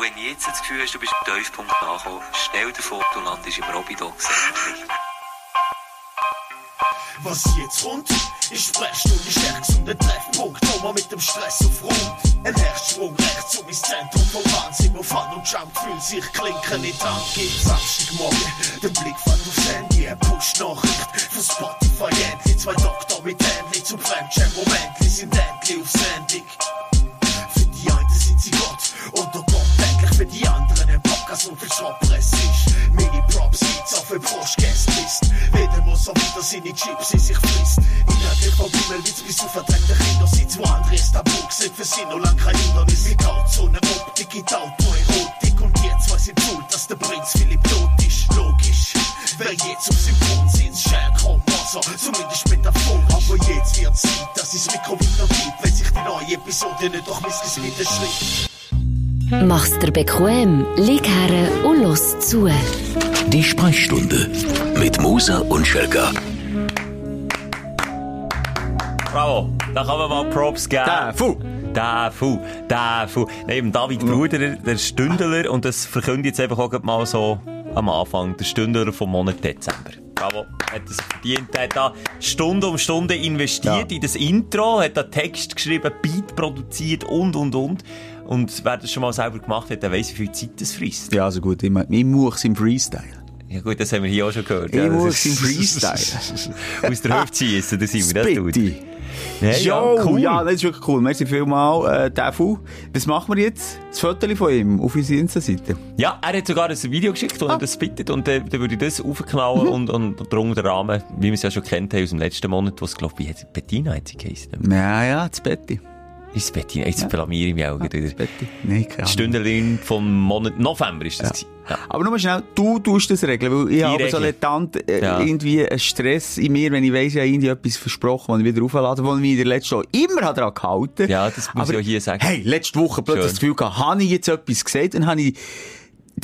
Und wenn du jetzt das Gefühl hast, du bist am Tiefpunkt angekommen, stell dir vor, du landest im Robidox. Was jetzt kommt, ist Sprechstunde stärkst und ein Treffpunkt, man mit dem Stress aufräumt. Ein Herzsprung rechts um ins Zentrum vom Wahnsinn, wo Fun und Jump fühlt sich klinken in die Hand gibt. Samstagmorgen, der Blick fällt aufs Handy, eine Push-Nachricht von Spotify, endlich zwei Doktor mit Handy zum Fremdschirm-Moment, sind endlich auf Sendung. Für die einen sind sie Gott und der die anderen ein Podcast und viel Schrottpress ist. Mini-Props gibt's auf der Brustgästlist. Jeder muss auch wieder seine Chips in sich frisst. Inhaltlich von Witz bis zu verdrängten Kindersitz, wo andere es tabu sind für sie noch lang kein Hindernis. Mit Grauzone, Optik in Auto, Erotik und jetzt weiß ich schuld, dass der Prinz Philipp tot ist. Logisch. Wer jetzt auf Symptom sind, Scher kommt also, zumindest metaphorisch. Aber jetzt wird Zeit, dass es Mikro wieder gibt, wenn sich die neue Episode nicht durch Missges widerschreibt. Mach's dir bequem, lieg her und los zu. Die Sprechstunde mit Musa und Schelka. Bravo, da kann man mal Props geben. Der Fu. Der Fu, der Fu. Neben David Bruder, der Stündler, und das verkündet jetzt einfach auch mal so am Anfang, der Stündler vom Monat Dezember. Bravo, hat es verdient. Er hat da Stunde um Stunde investiert Ja. in das Intro, hat da Text geschrieben, Beat produziert und, und, und. Und wer das schon mal selber gemacht hat, der weiss, wie viel Zeit das frisst. Ja, also gut, ich, mein, ich muss im Freestyle. Ja gut, das haben wir hier auch schon gehört. Ich ja, muss im Freestyle. Aus der Hüfte schiessen, das sind wir, das tut. Hey, Ja, ja, cool. ja, das ist wirklich cool. Merci vielmal, äh, der Fu. Was machen wir jetzt? Das Foto von ihm auf unsere Insta-Seite. Ja, er hat sogar ein Video geschickt, wo er das bittet und äh, dann würde ich das aufknallen und, und, und drunter den Rahmen, wie wir es ja schon kennt haben aus dem letzten Monat, wo es, glaube ich, Bettina hat sie geheißen. Ja, ja, das Betty. Ist es Bettina? Jetzt blamiere ich mich auch wieder. Das Betty. Nein, keine vom Monat November ist das. Ja. Ja. Aber nur mal schnell, du tust das regeln, weil ich habe so latent äh, Ja. irgendwie einen Stress in mir, wenn ich weiss, ich habe irgendwie etwas versprochen, was ich wieder auflade, wo ich mich in der letzten Woche immer daran gehalten Ja, das muss Aber, ich auch hier sagen. Hey, letzte Woche plötzlich Schön. das Gefühl gehabt, habe ich jetzt etwas gesagt, dann habe ich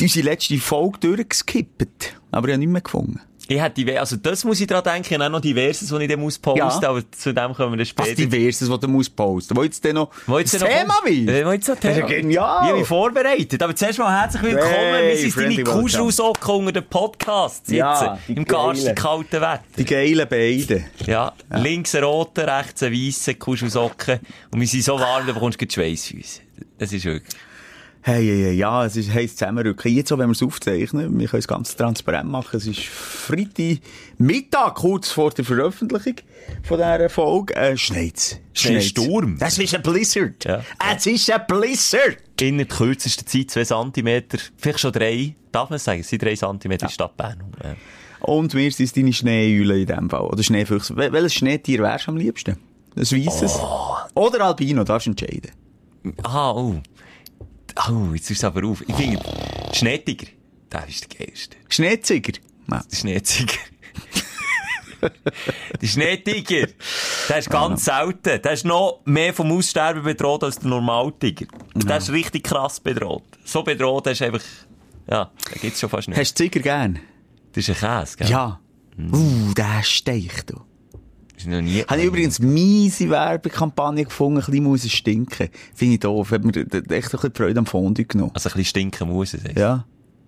unsere letzte Folge durchgeskippt. Aber ich habe nicht mehr gefunden. Ich hätte diver- also das muss ich dran denken, ich auch noch diverses, was ich dann muss posten, Ja. aber zu dem kommen wir dann Was später. diverses, was du musst posten. Wo jetzt denn noch Wo jetzt das noch Thema wie? Äh, wo jetzt noch Das ist Thema? ja genial. Ich mich vorbereitet. Aber zuerst mal herzlich willkommen. Hey, wir sind deine. Kuschelsocken unter den Podcasts sitzen. Ja, die Im garsten kalten Wetter. Die geilen beiden. Ja, links ein roter, rechts ein weisser Kuschelsocken. Und wir sind so warm, da bekommst du gleich Schweissfüße. Das ist wirklich. Hey, hey, hey, ja, es ist, heisst zusammenrücken. Jetzt auch, wenn wir es aufzeichnen, wir können es ganz transparent machen. Es ist Freitag Mittag, kurz vor der Veröffentlichung von dieser Folge. Äh, schneit's. Schneesturm. Das ist ein Blizzard. Ja. Es ist ein Blizzard. In der kürzesten Zeit zwei Zentimeter, vielleicht schon drei, darf man sagen, es sind drei Zentimeter in Stadt Bern. Ja. Und wir sind deine Schneeeule in dem Fall. Oder Schneefüchse. Wel welches Schneetier wärst du am liebsten? Ein weisses? Oh. Oder Albino, darfst du entscheiden. Aha, oh. Oh, jetzt ist es aber auf. Ich finde, Schneetiger, der ist der geilste. Schneeziger? Ja. Der Schneetiger. der Schneetiger, der ist ganz selten. Der ist noch mehr vom Aussterben bedroht als der Normaltiger. Der ist richtig krass bedroht. So bedroht, der ist einfach, ja, da gibt's schon fast nicht. Hast du Ziger gern? Das ist ein Käse, gell? Ja. Uh, der steigt, du. Ist noch nie. Habe ich übrigens miese Werbekampagne gefunden, ein bisschen muss es stinken. Finde ich doof. Hat mir echt ein bisschen Freude am Fondue genommen. Also ein bisschen stinken muss es. Ja. Ja.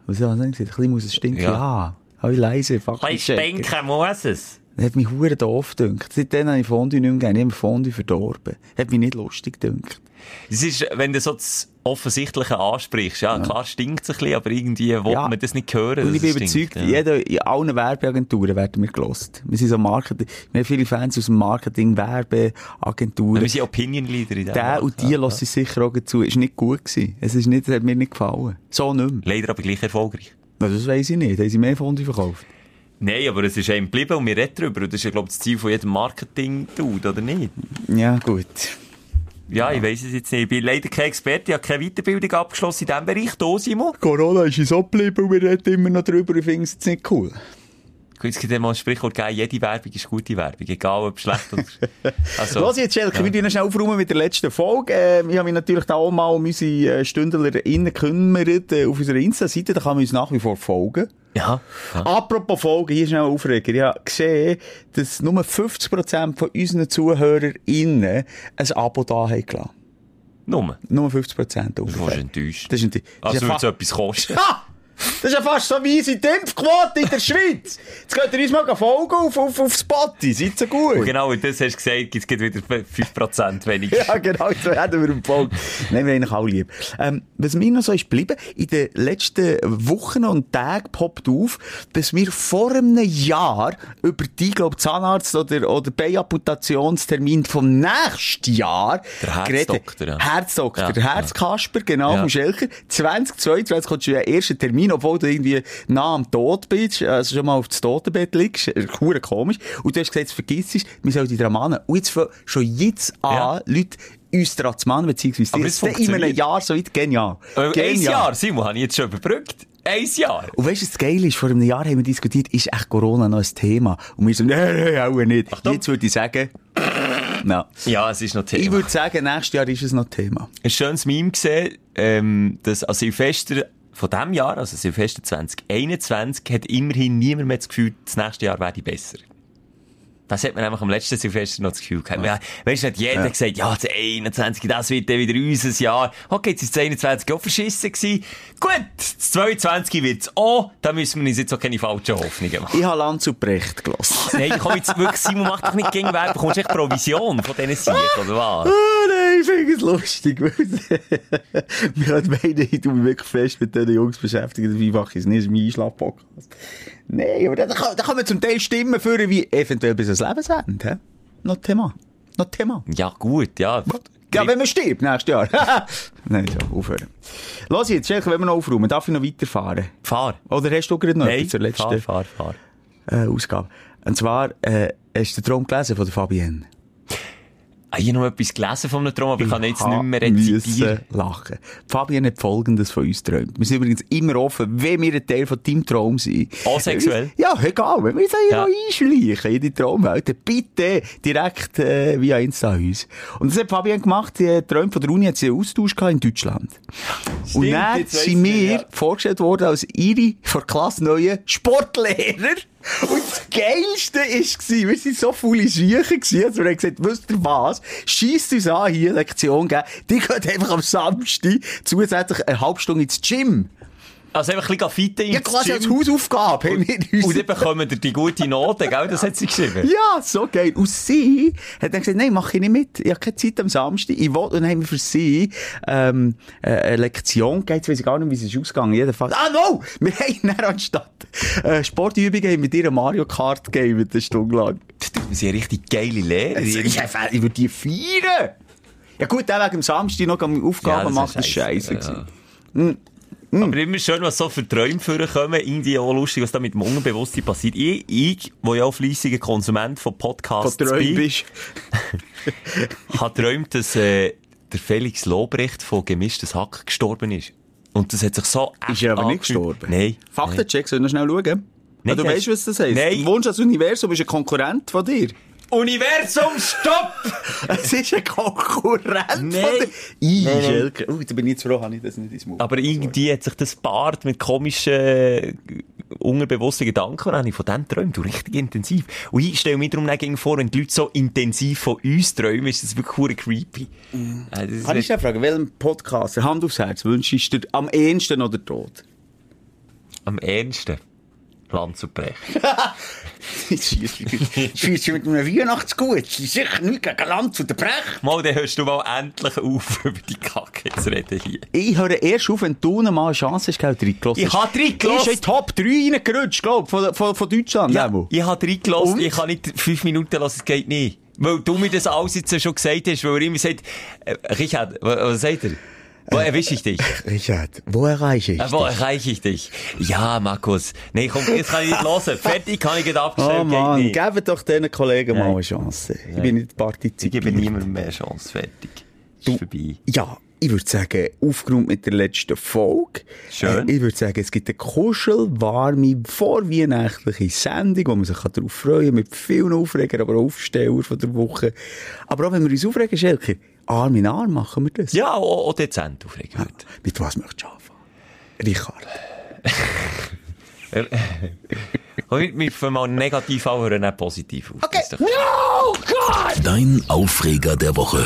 Was er denn gesagt? Ein bisschen muss es stinken? Ja. Ja. Habe ich leise, Ein bisschen stinken muss es. Das hat mich hure doof gedünkt. Seitdem habe ich Fondue nicht mehr gegeben. Ich habe Fondue verdorben. Hat mich nicht lustig gedünkt. Es ist, wenn du so das Offensichtliche ansprichst, ja, klar stinkt es ein bisschen, aber irgendwie will Ja. man das nicht hören. Und ich bin überzeugt, stinkt, ja. jeder, in allen Werbeagenturen werden wir gelost. Wir sind so Marketing, wir haben viele Fans aus dem Marketing, Werbeagenturen. Wir sind Opinion Leader in Der Markt, und die ja. lassen sicher auch zu. Ist nicht gut gewesen. Es ist nicht, es hat mir nicht gefallen. So nicht mehr. Leider aber gleich erfolgreich. Na, Das weiss ich nicht. Da haben sie mehr Fondue verkauft. Nein, aber es ist einem geblieben und wir reden darüber. Und das ist ja, glaube ich, das Ziel von jedem Marketing-Dude, oder nicht? Ja, gut. Ja, ich weiss es jetzt nicht. Ich bin leider kein Experte, ich habe keine Weiterbildung abgeschlossen in diesem Bereich. Da, Simon. Corona ist uns abgeblieben und wir reden immer noch drüber. Ich finde es jetzt nicht cool. Jetzt gibt es mal ein Sprichwort geben, jede Werbung ist gute Werbung, egal ob schlecht oder... Also, Los jetzt, Schelke, wir tun schnell aufräumen mit der letzten Folge. Äh, ich habe mich natürlich da auch mal um unsere äh, StündlerInnen gekümmert äh, auf unserer Insta-Seite. Da kann man uns nach wie vor folgen. Ja. ja. Apropos Folgen, hier schnell Aufreger. Ich habe gesehen, dass nur 50% von unseren ZuhörerInnen ein Abo da haben gelassen. Nur. Nur 50 Prozent Du warst ungefähr. enttäuscht. Das ist, ein- das Also ist würde es etwas kosten. Das ist ja fast so wie unsere Impfquote in der Schweiz. Jetzt könnt ihr uns mal folgen auf, auf, auf Spotify. Seid so gut. Und genau, und das hast du gesagt, gibt es wieder 5% weniger. Ja, genau, so hätten wir im Folge. Nein, wir eigentlich alle lieb. Ähm, was mir noch so ist geblieben, in den letzten Wochen und Tagen poppt auf, dass wir vor einem Jahr über die, glaub, Zahnarzt- oder, oder Beiamputationstermin vom nächsten Jahr Der geredet- Herzdoktor, ja. Herzdoktor, Ja, Herzkasper, genau, Ja. vom Schelker. 2022 kommt schon der erste Termin, obwohl du irgendwie nah am Tod bist, also schon mal auf das Totenbett liegst. Hure komisch. Und du hast gesagt, vergiss es, wir sollen die dran mahnen. Und jetzt schon jetzt an, Ja. Leute uns daran zu mahnen, beziehungsweise Aber Das ist in einem. Jahr so weit genial. Äh, Ein Genial. Jahr, Simon, habe ich jetzt schon überbrückt. Ein Jahr. Und weißt du, was das Geile ist? Vor einem Jahr haben wir diskutiert, ist echt Corona noch ein Thema? Und wir so, nein, nein, auch nicht. Achtung. Jetzt würde ich sagen, na. Ja, es ist noch Thema. Ich würde sagen, nächstes Jahr ist es noch Thema. ein schönes Meme gesehen, ähm, dass an Silvester von diesem Jahr, also Silvester 2021, hat immerhin niemand mehr das Gefühl, das nächste Jahr werde besser. Das hat man nämlich am letzten Silvester noch das Gefühl gehabt. Ja. Weißt du, hat jeder gesagt, ja, das 21, das wird dann wieder unser Jahr. Okay, jetzt ist das 21 auch verschissen gewesen. Gut, das 22 wird's auch. Da müssen wir uns jetzt auch keine falschen Hoffnungen machen. Ich habe Lanz und Brecht gelassen. Nein, komm jetzt wirklich, Simon, mach doch nicht gegen Werbung. Bekommst du echt Provision von diesen Siegen, oder was? Ich finde es lustig. Wir haben meinen, ich tue mich wirklich fest mit diesen Jungs beschäftigen. Dabei mache ich es nicht, das ist mein Einschlaf-Podcast. Nein, aber da, da, kann, da kann man zum Teil Stimmen führen, wie eventuell bis ans Lebensende. hä? Noch Thema. Noch Thema. Ja, gut, ja. Ja, wenn man stirbt, nächstes Jahr. Nein, so, aufhören. Los jetzt, Schelke, wenn wir noch aufräumen, darf ich noch weiterfahren? Fahr. Oder hast du gerade noch Nein, etwas zur letzten fahr, fahr, fahr. Äh, Ausgabe? Und zwar, äh, hast du den Traum gelesen von der Fabienne? Ich habe noch etwas gelesen von einem Traum, aber ich kann jetzt nicht mehr rezitieren. müssen lachen. Fabienne hat Folgendes von uns geträumt. Wir sind übrigens immer offen, wenn wir ein Teil von deinem Traum sind. Asexuell? Ja, egal. Wenn wir uns Ja. ja. einschleichen in die Traumwelt, bitte direkt äh, via Insta uns. Und das hat Fabienne gemacht. Sie hat geträumt von der Uni, hat sie einen Austausch gehabt in Deutschland. Und dann sind wir ja. vorgestellt worden als ihre vor Klasse neue Sportlehrer. Und das Geilste war, wir sind so viele Schücher gewesen, also wir haben gesagt, wisst ihr was? Scheisst uns an, hier Lektion geben. Die geht einfach am Samstag zusätzlich eine halbe Stunde ins Gym. Also einfach ein bisschen fitten Ja, quasi als. Hausaufgabe wir uns... Und dann bekommen ihr die gute Note, gell? Das hat sie geschrieben. Ja, so geil. Und sie hat dann gesagt, nein, mach ich nicht mit. Ich habe keine Zeit am Samstag. Ich will, und dann haben wir für sie, ähm, äh, eine Lektion gegeben. Jetzt weiss ich gar nicht, wie es ist ausgegangen. Jedenfalls. Ah, no! Wir haben dann anstatt, äh, Sportübungen haben mit ihr Mario Kart gegeben, eine Stunde lang. Wir sind eine richtig geile Lehrer. Ich, ich, ich würde die feiern. Ja gut, der wegen dem Samstag noch Aufgaben das macht, ist das scheiße. scheisse, gewesen. Aber immer schön, was so für Träume vorkommen. Irgendwie auch lustig, was da mit dem Unbewusstsein passiert. Ich, ich, wo ja auch fleissiger Konsument von Podcasts Von Träumen bin, habe geträumt, dass äh, der Felix Lobrecht von Gemischtes Hack gestorben ist. Und das hat sich so Ist er aber nicht gestorben? Nein. Faktencheck, soll ich noch schnell schauen? Nein, Ja, du weißt, was das heisst? Nein. Du wohnst als Universum, bist ein Konkurrent von dir. Universum, stopp! Es ist ein Konkurrent Nein. von. Ich, Nein. Oh, da bin ich jetzt froh, habe ich das nicht ins Maul. Aber irgendwie hat sich das Bart mit komischen, äh, unterbewussten Gedanken, und habe ich von dem träumt, du richtig intensiv. Und ich stelle mir darum vor, wenn die Leute so intensiv von uns träumen, ist das wirklich creepy. Äh, das Kann ich wird- dich fragen, welchem Podcaster, Hand aufs Herz, wünschst du dir am ehesten oder tot? Am ernsten. Land zu brechen. Schießt du mit einem Weihnachtsgut? Sicher nicht gegen Land oder Brech. Mal, dann hörst du mal endlich auf, über die Kacke zu reden hier. Ich höre erst auf, wenn du noch mal eine Chance hast, gell, reingelassen. Ich habe reingelassen. Ist in die Top 3 reingerutscht, glaub, von, von, von Deutschland. Ja, ich habe reingelassen, ich kann nicht fünf Minuten lassen, es geht nicht. Weil du mir das alles jetzt schon gesagt hast, weil er immer sagt, äh, Richard, was, was sagt er? Wo erwische ich dich? Richard, wo erreiche ich Äh, wo dich? erreiche ich dich? Ja, Markus. Nee, komm, jetzt kann ich nicht hören. Fertig, kann ich nicht abgestellt. Oh Mann, nicht. gebt doch diesen Kollegen mal Nein. eine Chance. Ich bin nicht Ich partizipiert. gebe niemandem mehr Chance. Fertig. Ist vorbei. Ja, ich würde sagen, aufgeräumt mit der letzten Folge. Schön. Äh, ich würde sagen, es gibt eine kuschelwarme, vorweihnachtliche Sendung, wo man sich darauf freuen kann, mit vielen Aufregern, aber auch Aufsteller von der Woche. Aber auch wenn wir uns aufregen, Schelker, Arm in Arm machen wir das. Ja, auch, auch dezent aufregen heute. Mit was möchtest du anfangen? Richard. Wir fangen mal negativ an, hören dann positiv auf. Okay. Das ist doch- No, God! Dein Aufreger der Woche.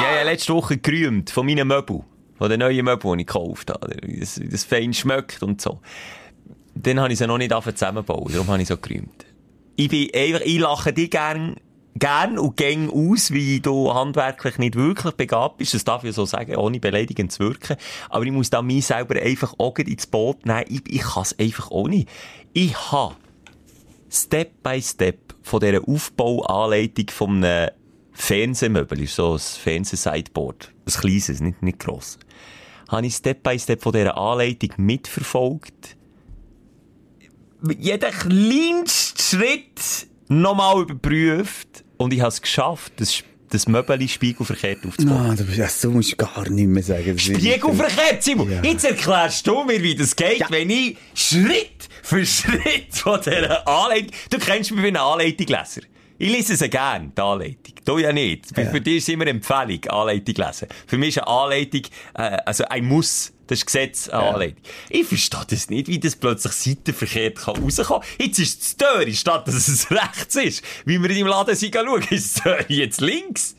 Ja, ja, letzte Woche gerühmt von meinen Möbeln. Von den neuen Möbeln, die ich gekauft habe. Wie das, wie das fein schmeckt und so. Dann habe ich sie noch nicht zusammenbauen. Darum habe ich so gerühmt. Ich bin einfach, ich lache dich gern, gern und gäng aus, wie du handwerklich nicht wirklich begabt bist. Das darf ich so sagen, ohne beleidigend zu wirken. Aber ich muss da mich selber einfach auch ins Boot nehmen. Ich, ich kann es einfach auch nicht. Ich habe Step by Step von dieser Aufbauanleitung von einem Fernsehmöbel, so ein Fernseh-Sideboard, ein kleines, nicht, nicht gross, habe ich Step by Step von dieser Anleitung mitverfolgt. Jeden kleinsten Schritt nochmal überprüft und ich habe es geschafft, das, das Möbel spiegelverkehrt aufzubauen. Ah, du, bist- du musst gar nicht mehr sagen. das Spiegelverkehrt, Simon. Ja. Jetzt erklärst du mir, wie das geht, wenn ich Schritt für Schritt von dieser Anleitung... Du kennst mich wie einen Anleitungleser. Ich lese sie gern, die Anleitung. Du ja nicht. Für- Für dich ist immer eine Empfehlung, Anleitung lesen. Für mich ist eine Anleitung, äh, also ein Muss. Das ist Gesetz, eine Anleitung. Ich verstehe das nicht, wie das plötzlich seitenverkehrt kann rauskommen. Jetzt ist es Dörri, statt dass es rechts ist. Wie wir in deinem Laden sind, schauen, ist es Dörri jetzt links.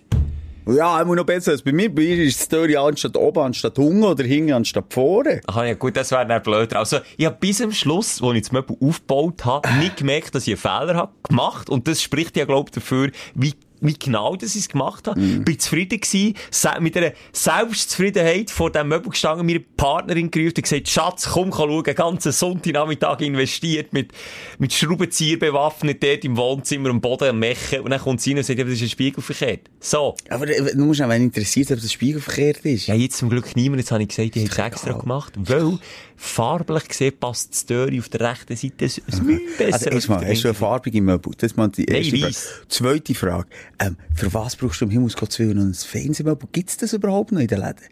Ja, immer noch besser als bei mir. Bei mir ist die Story anstatt oben, anstatt unten oder hinten, anstatt vorne. Ach ja, gut, das wäre dann blöder. Also, ich habe bis zum Schluss, als ich das Möbel aufgebaut habe, nicht gemerkt, dass ich einen Fehler habe gemacht. Und das spricht ja, glaube ich, dafür, wie, wie genau das ich es gemacht habe. Bin zufrieden gewesen, se- mit einer Selbstzufriedenheit vor dem Möbel gestanden, meine Partnerin gerufen und gesagt, Schatz, komm, komm schauen, ganzen Sonntagnachmittag investiert, mit, mit Schraubenzieher bewaffnet, dort im Wohnzimmer am Boden am Mechen. Und dann kommt sie rein und sagt, ja, das ist ein Spiegel verkehrt. So. Aber äh, du musst auch, interessiert, ob das spiegelverkehrt ist. Ja, jetzt zum Glück niemand. Jetzt habe ich gesagt, ich habe es extra gemacht. Weil, farblich gesehen, passt das Dörri auf der rechten Seite ein ein Mühe besser. Also, als erstmal, hast du eine farbige Möbel? Das ist mal die erste Nein, Frage. weiss. Zweite Frage. Ähm, für was brauchst du im Himmelsgott Willen noch ein Fernsehmöbel? Gibt's das überhaupt noch in den Läden?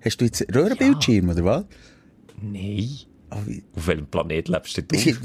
Hast du jetzt Röhrenbildschirm, oder was? Nein. Ah, Auf welchem Planet lebst du Ist-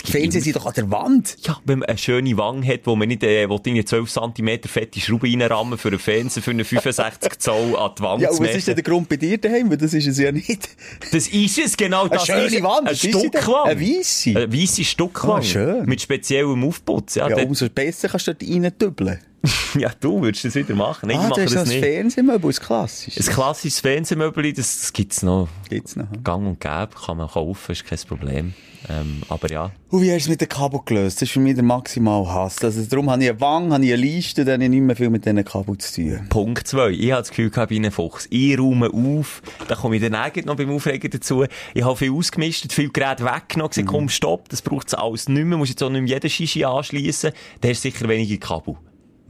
immer- sind doch an der Wand. Ja, wenn man eine schöne Wange hat, wo man nicht, äh, wo die 12 cm fette Schraube reinrammen für einen Fernseher für einen 65 Zoll an die Wange Ja, zu was ist denn der Grund bei dir daheim? Weil das ist es ja nicht. Das ist es, genau. Eine Das schöne ist Wand, Eine denn? Stuckwange. Eine weisse? Eine weisse Stuckwange. Ah, schön. Mit speziellem Aufputz. Ja, Ja, umso besser kannst du dort reindübeln. ja, du würdest das wieder machen. Nein, Ah, ich mache das ein nicht. Fernsehmöbel, ein klassisches. Ein klassisches Fernsehmöbel, das, das gibt's noch. Gibt's noch. Gang und gäbe, kann man kaufen, ist kein Problem. Ähm, aber ja. Und wie hast du es mit dem Kabel gelöst? Das ist für mich der maximal Hass. Also, darum habe ich eine Wange, habe ich eine Leiste, dann habe ich nicht mehr viel mit diesen Kabel zu tun. Punkt zwei. Ich habe das Gefühl ich bin ein Fuchs. Ich räume auf. Da komme ich dann eigentlich noch beim Aufregen dazu. Ich habe viel ausgemistet, viel Geräte weggenommen, gesagt, komm, stopp, das braucht es alles nicht mehr. Muss jetzt auch nicht mehr jeden Shishi anschliessen. Da hast du sicher wenige Kabel.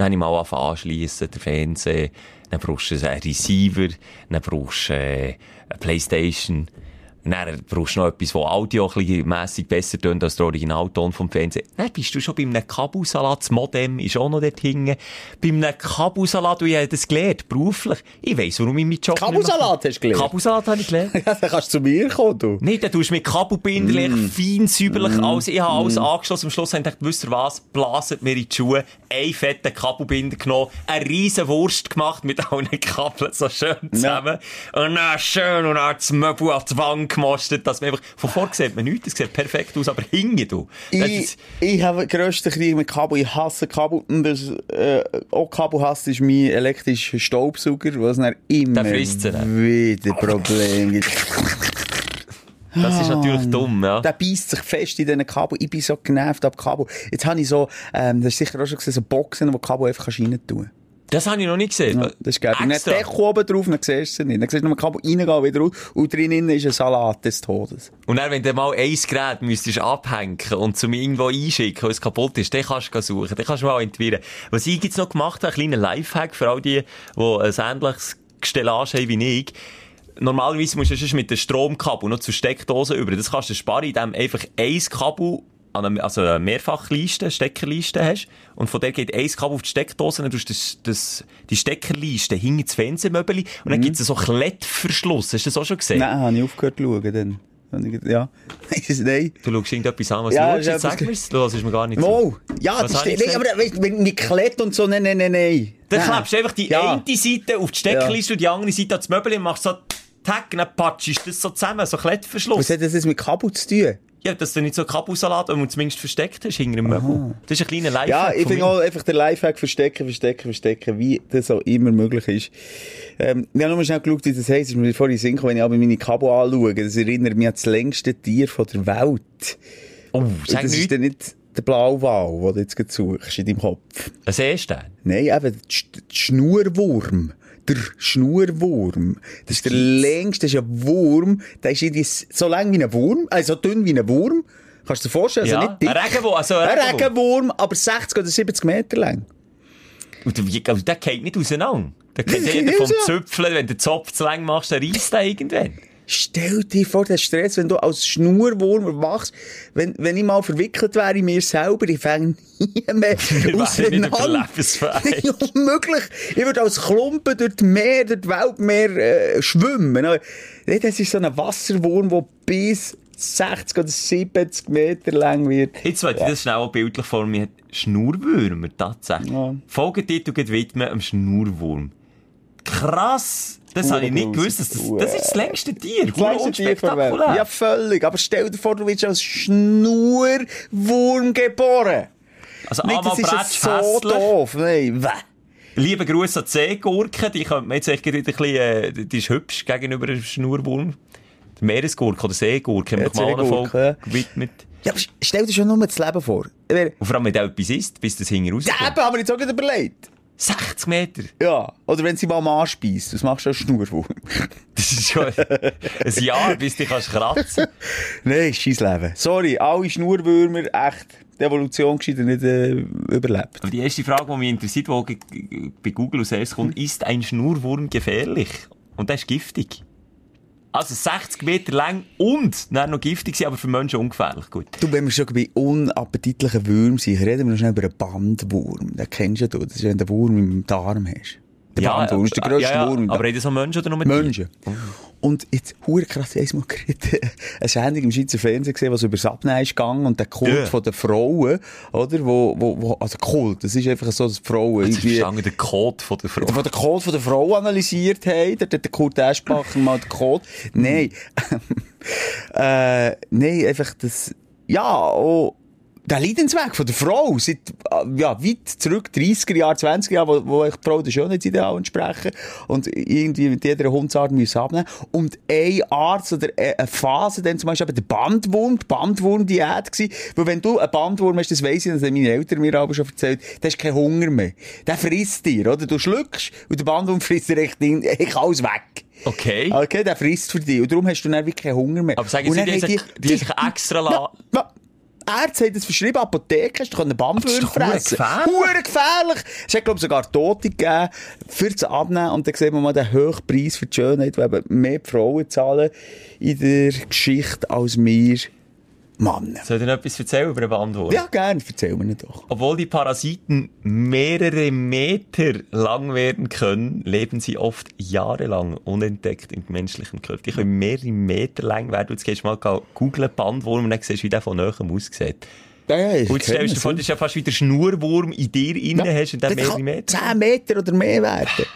Dann habe ich mal angefangen anschliessen, der Fernseher. Dann brauchst du einen Receiver. Dann brauchst du äh, eine Playstation. Dann brauchst du noch etwas, das Audio ein bisschen mässig besser tönt als der Originalton vom Fernsehen. Dann bist du schon bei einem Kabelsalat. Das Modem ist auch noch dort hinten. Bei einem Kabelsalat, du hast das gelernt, beruflich. Ich weiss, warum ich meinen Job Kabelsalat hast du gelernt? Kabelsalat habe ich gelernt. Ja, dann kannst du zu mir kommen, du. Nein, dann tust du mit Kabelbinderlich, Mm. fein säuberlich alles. Ich habe alles angeschlossen. Am Schluss habe ich gedacht, wisst ihr was? Blaset mir in die Schuhe. Einen fetten Kabelbinder genommen. Eine riesen Wurst gemacht mit allen Kabeln so schön zusammen. Und dann schön und dann das Möbel an die Wand gemostet, dass man einfach, von vor sieht man nichts. Das sieht perfekt aus, aber hinten, du. Ich, ich habe den grössten Krieg mit Kabel. Ich hasse Kabel. Und das, äh, auch Kabelhass ist mein elektrischer Staubsauger, was dann immer wieder Probleme gibt. das ist natürlich dumm, ja. Der beißt sich fest in diesen Kabel. Ich bin so genervt ab Kabel. Jetzt habe ich so, ähm, das ist sicher auch schon gesehen, so Boxen, wo Kabel einfach rein tun Das habe ich noch nicht gesehen. Ja, das ist geil. Dann. Deko oben drauf, dann siehst du sie nicht. Dann siehst du nur Kabel reingehen, wieder raus. Und drinnen ist ein Salat des Todes. Und dann, wenn du mal ein Gerät müsstest abhängen und zum irgendwo einschicken, weil es kaputt ist, dann kannst du suchen, dann kannst du mal entwirren. Was ich jetzt noch gemacht habe, ein kleiner Lifehack für all die, die ein ähnliches Stellage haben wie ich. Normalerweise musst du sonst mit dem Stromkabel noch zur Steckdose über. Das kannst du sparen, indem einfach ein Kabel an einer, also eine Mehrfachliste, Steckerliste hast. Und von der geht ein Kabel auf die Steckdose, dann tust du das, das, die Steckerliste hinter das Fernsehmöbel und dann gibt es so Klettverschluss. Hast du das auch schon gesehen? Nein, habe ich aufgehört zu schauen, dann. Ja. Nein. Du schaust irgendetwas an, was Ja, du ist schaust, sag mir's. Du hörst mir gar nicht Mo, zu. ja, Was das steht, nee, aber wenn mit Klett und so, nein, nein, nein, nein. Dann Nein. klebst du einfach die Ja. eine Seite auf die Steckerliste und die andere Seite ans Möbel und machst so Tack, dann patschst du das so zusammen, so Was Klettverschluss. hat das jetzt mit Kabel zu tun? Ja, dass du nicht so Kapusalat, wenn du zumindest versteckt hast, hinter dem Möbel. Das ist ein kleiner Lifehack Ja, ich finde auch einfach den Lifehack verstecken, verstecken, verstecken, wie das auch immer möglich ist. Ähm, ich habe nur schnell geschaut, wie das heisst. Ist mir vorhin Sinn wenn ich aber meine Kabo anschaue. Das erinnert mich an das längste Tier von der Welt. Oh, sag das ist nicht. dann nicht der Blauwal, den du jetzt suchst in deinem Kopf. Ein Seestern. Nein, eben, der der Schnurwurm. Der Schnurwurm. Das ist der längste, das ist ein Wurm, der ist irgendwie so lang wie ein Wurm, also so dünn wie ein Wurm. Kannst du dir vorstellen? Also Ja, nicht dick. ein Regenwurm, also ein ein Regenwurm. Aber 60 oder 70 Meter lang. Und der, der geht nicht auseinander. Der geht jeder nicht vom. Zöpfeln, wenn der Zopf zu lang machst, dann reisst der irgendwann. Stell dir vor, der Stress, wenn du als Schnurwurm erwachst, wenn, wenn ich mal verwickelt wäre in mir selber, ich fänge nie mehr nicht auseinander. überlebensfähig. Unmöglich. Ich würde als Klumpen durch die Meer, durch die Weltmeer äh, schwimmen. Das ist so ein Wasserwurm, der bis 60 oder 70 Meter lang wird. Jetzt wollte ich das schnell auch bildlich vor mir. Schnurwürmer, tatsächlich. Ja. Folgetitel geht widmen am Schnurwurm. Krass! Das habe ich nicht gewusst. Das, das, ist das längste Tier. Das längste Tier der Welt. unspektakulär. Ja, völlig. Aber stell dir vor, du wirst als Schnurwurm geboren. Also Nicht, das ist ja so hässlich. doof. Nein, weh. Liebe Grüße an die Seegurke. Die könnte man jetzt echt wieder ein bisschen, äh, die ist hübsch gegenüber einem Schnurwurm. Die Meeresgurke oder Seegurke. Ja, haben wir mal Folge ja. gewidmet. Ja, aber stell dir schon nur das Leben vor. Und vor allem, wenn der etwas isst, bis das hinten Ja, rauskommt. eben, haben wir jetzt auch gerade überlegt. 60 Meter. Ja. Oder wenn sie mal anspeist, was machst du als Schnurwurm? Das ist schon ein Jahr, bis du dich kannst kratzen Nein, scheiß Leben. Sorry, alle Schnurwürmer, echt, die Evolution gescheiter nicht äh, überlebt. Aber die erste Frage, die mich interessiert, die bei Google als erstes kommt, ist ein Schnurwurm gefährlich? Und der ist giftig. Also 60 Meter lang und dann noch giftig sein, aber für Menschen ungefährlich. Gut. Du, wenn wir schon bei unappetitlichen Würmern sind, reden wir noch schnell über einen Bandwurm. Den kennst du, das ist, wenn du einen Wurm im Darm hast. Der Bandwurm ist der äh, grösste ja, ja, Wurm Aber reden so Menschen oder nur Tiere? Menschen. Und jetzt, hure krass, ich mal gerade eine Sendung im Schweizer Fernsehen gesehen, was über das Abnehmen ist gegangen und der Kult Ja. von den Frauen, oder, wo, wo, wo, also Kult, das ist einfach so, dass die Frauen Jetzt ist verstanden, der Code von der Frau. von der Code von der Frau analysiert haben. Hat der Kurt Eschbacher mal den Code. Nein. äh, nein, einfach das, ja, auch, der Leidensweg von der Frau, seit, äh, ja, weit zurück, 30er Jahre, 20er Jahre, wo, wo echt die Frau das Schönheitsideal entsprechen und irgendwie mit jeder Hundsart müssen abnehmen. Und ein Arzt oder äh, eine Phase, dann zum Beispiel eben der Bandwurm, die Bandwurm-Diät gewesen, weil wenn du einen Bandwurm hast, das weiss ich, das haben meine Eltern mir aber schon erzählt, dann hast du keinen Hunger mehr. Der frisst dir, oder? Du schluckst und der Bandwurm frisst dir echt, alles weg. Okay. Okay, der frisst für dich. Und darum hast du dann wirklich keinen Hunger mehr. Aber sagen Sie, die, haben die, die, die sich extra ja, Ärzte haben das verschrieben, Apotheke, hast du können hure fressen. gefährlich. Hure gefährlich. Es hat, glaube ich, sogar Tote gegeben, für das Abnehmen. Und dann sehen wir mal den hohen Preis für die Schönheit, wo eben mehr die Frauen zahlen in der Geschichte als wir Männer. Soll ich noch etwas erzählen über einen Bandwurm? Ja, gerne, erzähl mir doch. Obwohl die Parasiten mehrere Meter lang werden können, leben sie oft jahrelang unentdeckt im menschlichen Körper. Die können mehrere Meter lang werden. Jetzt gehst du mal googeln Bandwurm und dann siehst du, wie der von nahem aussieht. Ja, ja, stellst du dir vor, das ist ja fast wie der Schnurwurm in dir inne hast und dann mehrere kann Meter. 10 Meter oder mehr werden.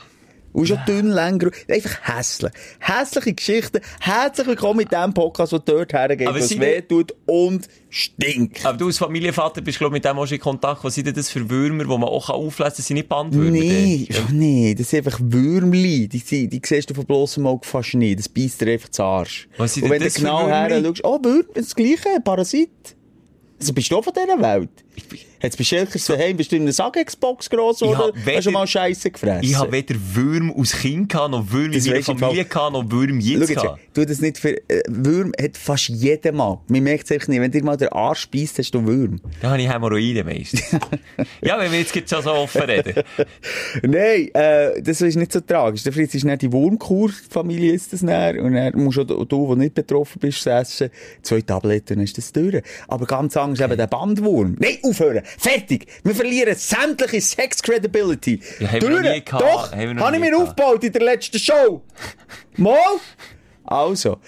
Und schon dünn, länger. Einfach hässlich. Hässliche Geschichten. Herzlich willkommen mit dem Podcast, der dort hergeht, was weh tut und stinkt. Aber du als Familienvater bist, glaube ich, mit dem auch schon in Kontakt. Was sind denn das für Würmer, die man auch auflesen kann? Das sind nicht Bandwürmer. Nee, die- nee, das sind einfach Würmli. Die, die, die siehst du von bloßem Auge fast nie. Das beißt dir einfach zu Arsch. Was sind Und wenn du das für genau her schaust, oh, Würm, das Gleiche, Parasit. Also bist du auch von dieser Welt? Jetzt bist du Schelkers daheim, bist du in einer Sag-Xbox gross hab hast du schon mal Scheiße gefressen? Ich habe weder Würm aus Kind gehabt, noch Würm in meiner du Familie gehabt, noch Würm jetzt gehabt. tu das nicht für, äh, Würm hat fast jeder Mann. Man merkt es einfach nicht. Wenn dir mal der Arsch speist, hast du Würm. Da habe ich Hämorrhoiden meistens. ja, wenn wir jetzt schon so offen reden. Nein, äh, das ist nicht so tragisch. Der Fritz ist nicht die Wurmkur-Familie, ist das näher. Und dann musst auch du, du, der nicht betroffen bist, essen. Zwei Tabletten, dann ist das durch. Aber ganz anders eben der Bandwurm. Nein, aufhören! Fertig! Wir verlieren sämtliche Ja, Sex-Credibility. haben wir noch Durch. nie gehabt. Doch! Haben wir Habe ich nie mir aufgebaut in der letzten Show. Mal! Also,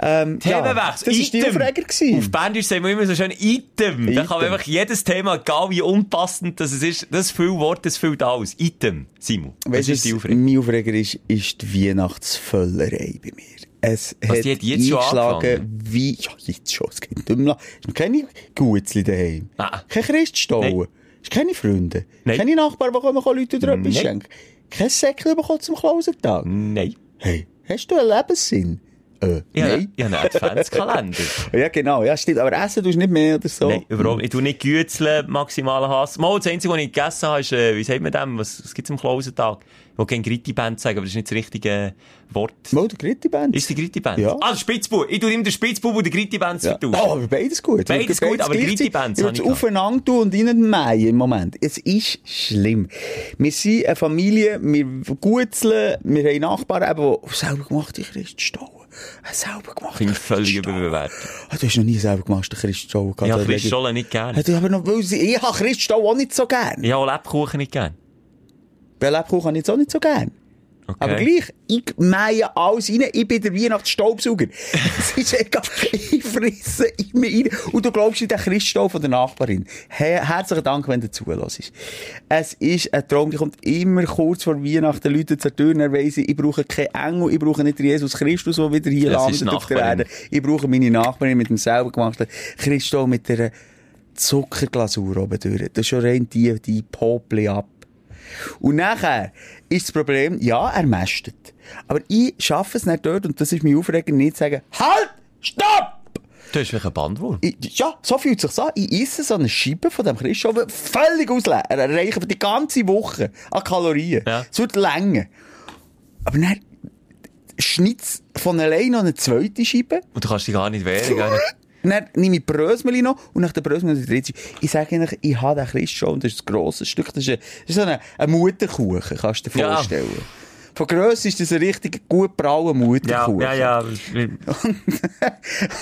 ähm, ja, Themenwechsel. das war die Aufreger. gewesen. Auf Berndeutsch sagen wir immer so schön Item. Da kann Item. man einfach jedes Thema, egal wie unpassend das es ist, das viele Worte, das füllt alles. Item. Simon. Weißt du, ist die was Aufregung? mein Aufreger ist, ist die Weihnachtsvöllerei bei mir. Es Was, hat die hat jetzt schon eingeschlagen wie, ja, jetzt schon, es geht nicht mehr noch keine Gutzli daheim. Ah. Kein Christstollen. Nein. Ist keine Freunde. Nein. Keine Nachbarn, die kommen, Leute oder etwas schenken. Kein Säckchen bekommen zum Klausentag. Nein. Hey, hast du einen Lebenssinn? Äh, Ja, nein. ja, einen Adventskalender. Ja, genau, ja, stimmt. Aber essen tust du nicht mehr oder so. Nein, überhaupt. Ich tue nicht Gützeln, maximalen Hass. Mal, das Einzige, was ich gegessen habe, ist, äh, wie sagt man dem? Was, was gibt's am Klausentag? Will gerne Gritti-Band sagen, aber das ist nicht das richtige Wort. Mal der Gritti-Band. Ist die Gritti-Band? Ja. Ah, der Spitzbub. Ich tue immer den Spitzbub und den Gritti-Band Ja. vertauschen. Oh, aber beides gut. Beides gut, aber Ich habe ich aufeinander tun und ihnen mähen im Moment. Es ist schlimm. Wir sind eine Familie, wir gutzeln, wir haben Nachbarn, eben, die selber gemachte Christstollen. Ein selber gemachte Finde ich völlig überbewertet. Ah, du hast noch nie selber gemachten Christstollen habe oder? Christstollen nicht gern. Ja, aber noch, weil ich habe Christstollen auch nicht so gern. Ich habe Lebkuchen nicht gern. Bei Lebkuchen habe ich jetzt auch nicht so gern. Okay. Aber gleich, ich mähe alles rein, ich bin der Weihnachtsstaubsauger. Es ist egal, ich frisse immer rein. Und du glaubst in den Christstall von der Nachbarin. Her herzlichen Dank, wenn du zulässt. Es ist ein Traum, die kommt immer kurz vor Weihnachten, Leute zur Tür, dann weiss ich, brauche keinen Engel, ich brauche nicht Jesus Christus, der wieder hier Das landet auf der. Erde. Ich brauche meine Nachbarin mit dem selber gemachten Christstall mit der Zuckerglasur oben durch. Das ist schon rein die, die Popli ab. Und nachher ist das Problem, ja, er mästet. Aber ich schaffe es nicht dort, und das ist mein Aufreger, nicht zu sagen, halt, stopp! Du hast vielleicht einen Bandwurm. Ich, ja, so fühlt es sich an. Ich esse so eine Scheibe von dem Christoph völlig ausleeren, erreichen für die ganze Woche an Kalorien. Ja. Es wird länger. Aber dann schnitzt von allein noch eine zweite Scheibe. Und du kannst dich gar nicht wehren? Und dann nehme ich Brösmeli noch und nach der Brösmeli noch die dritte. Ich sage eigentlich, ich habe den Christ schon und das ist ein grosses Stück. Das ist, ein, das ist so ein, ein Mutterkuchen, kannst du dir Ja. vorstellen. Von Grösse ist das ein richtig gut brauer Ja, Mutterkuchen. ja, ja.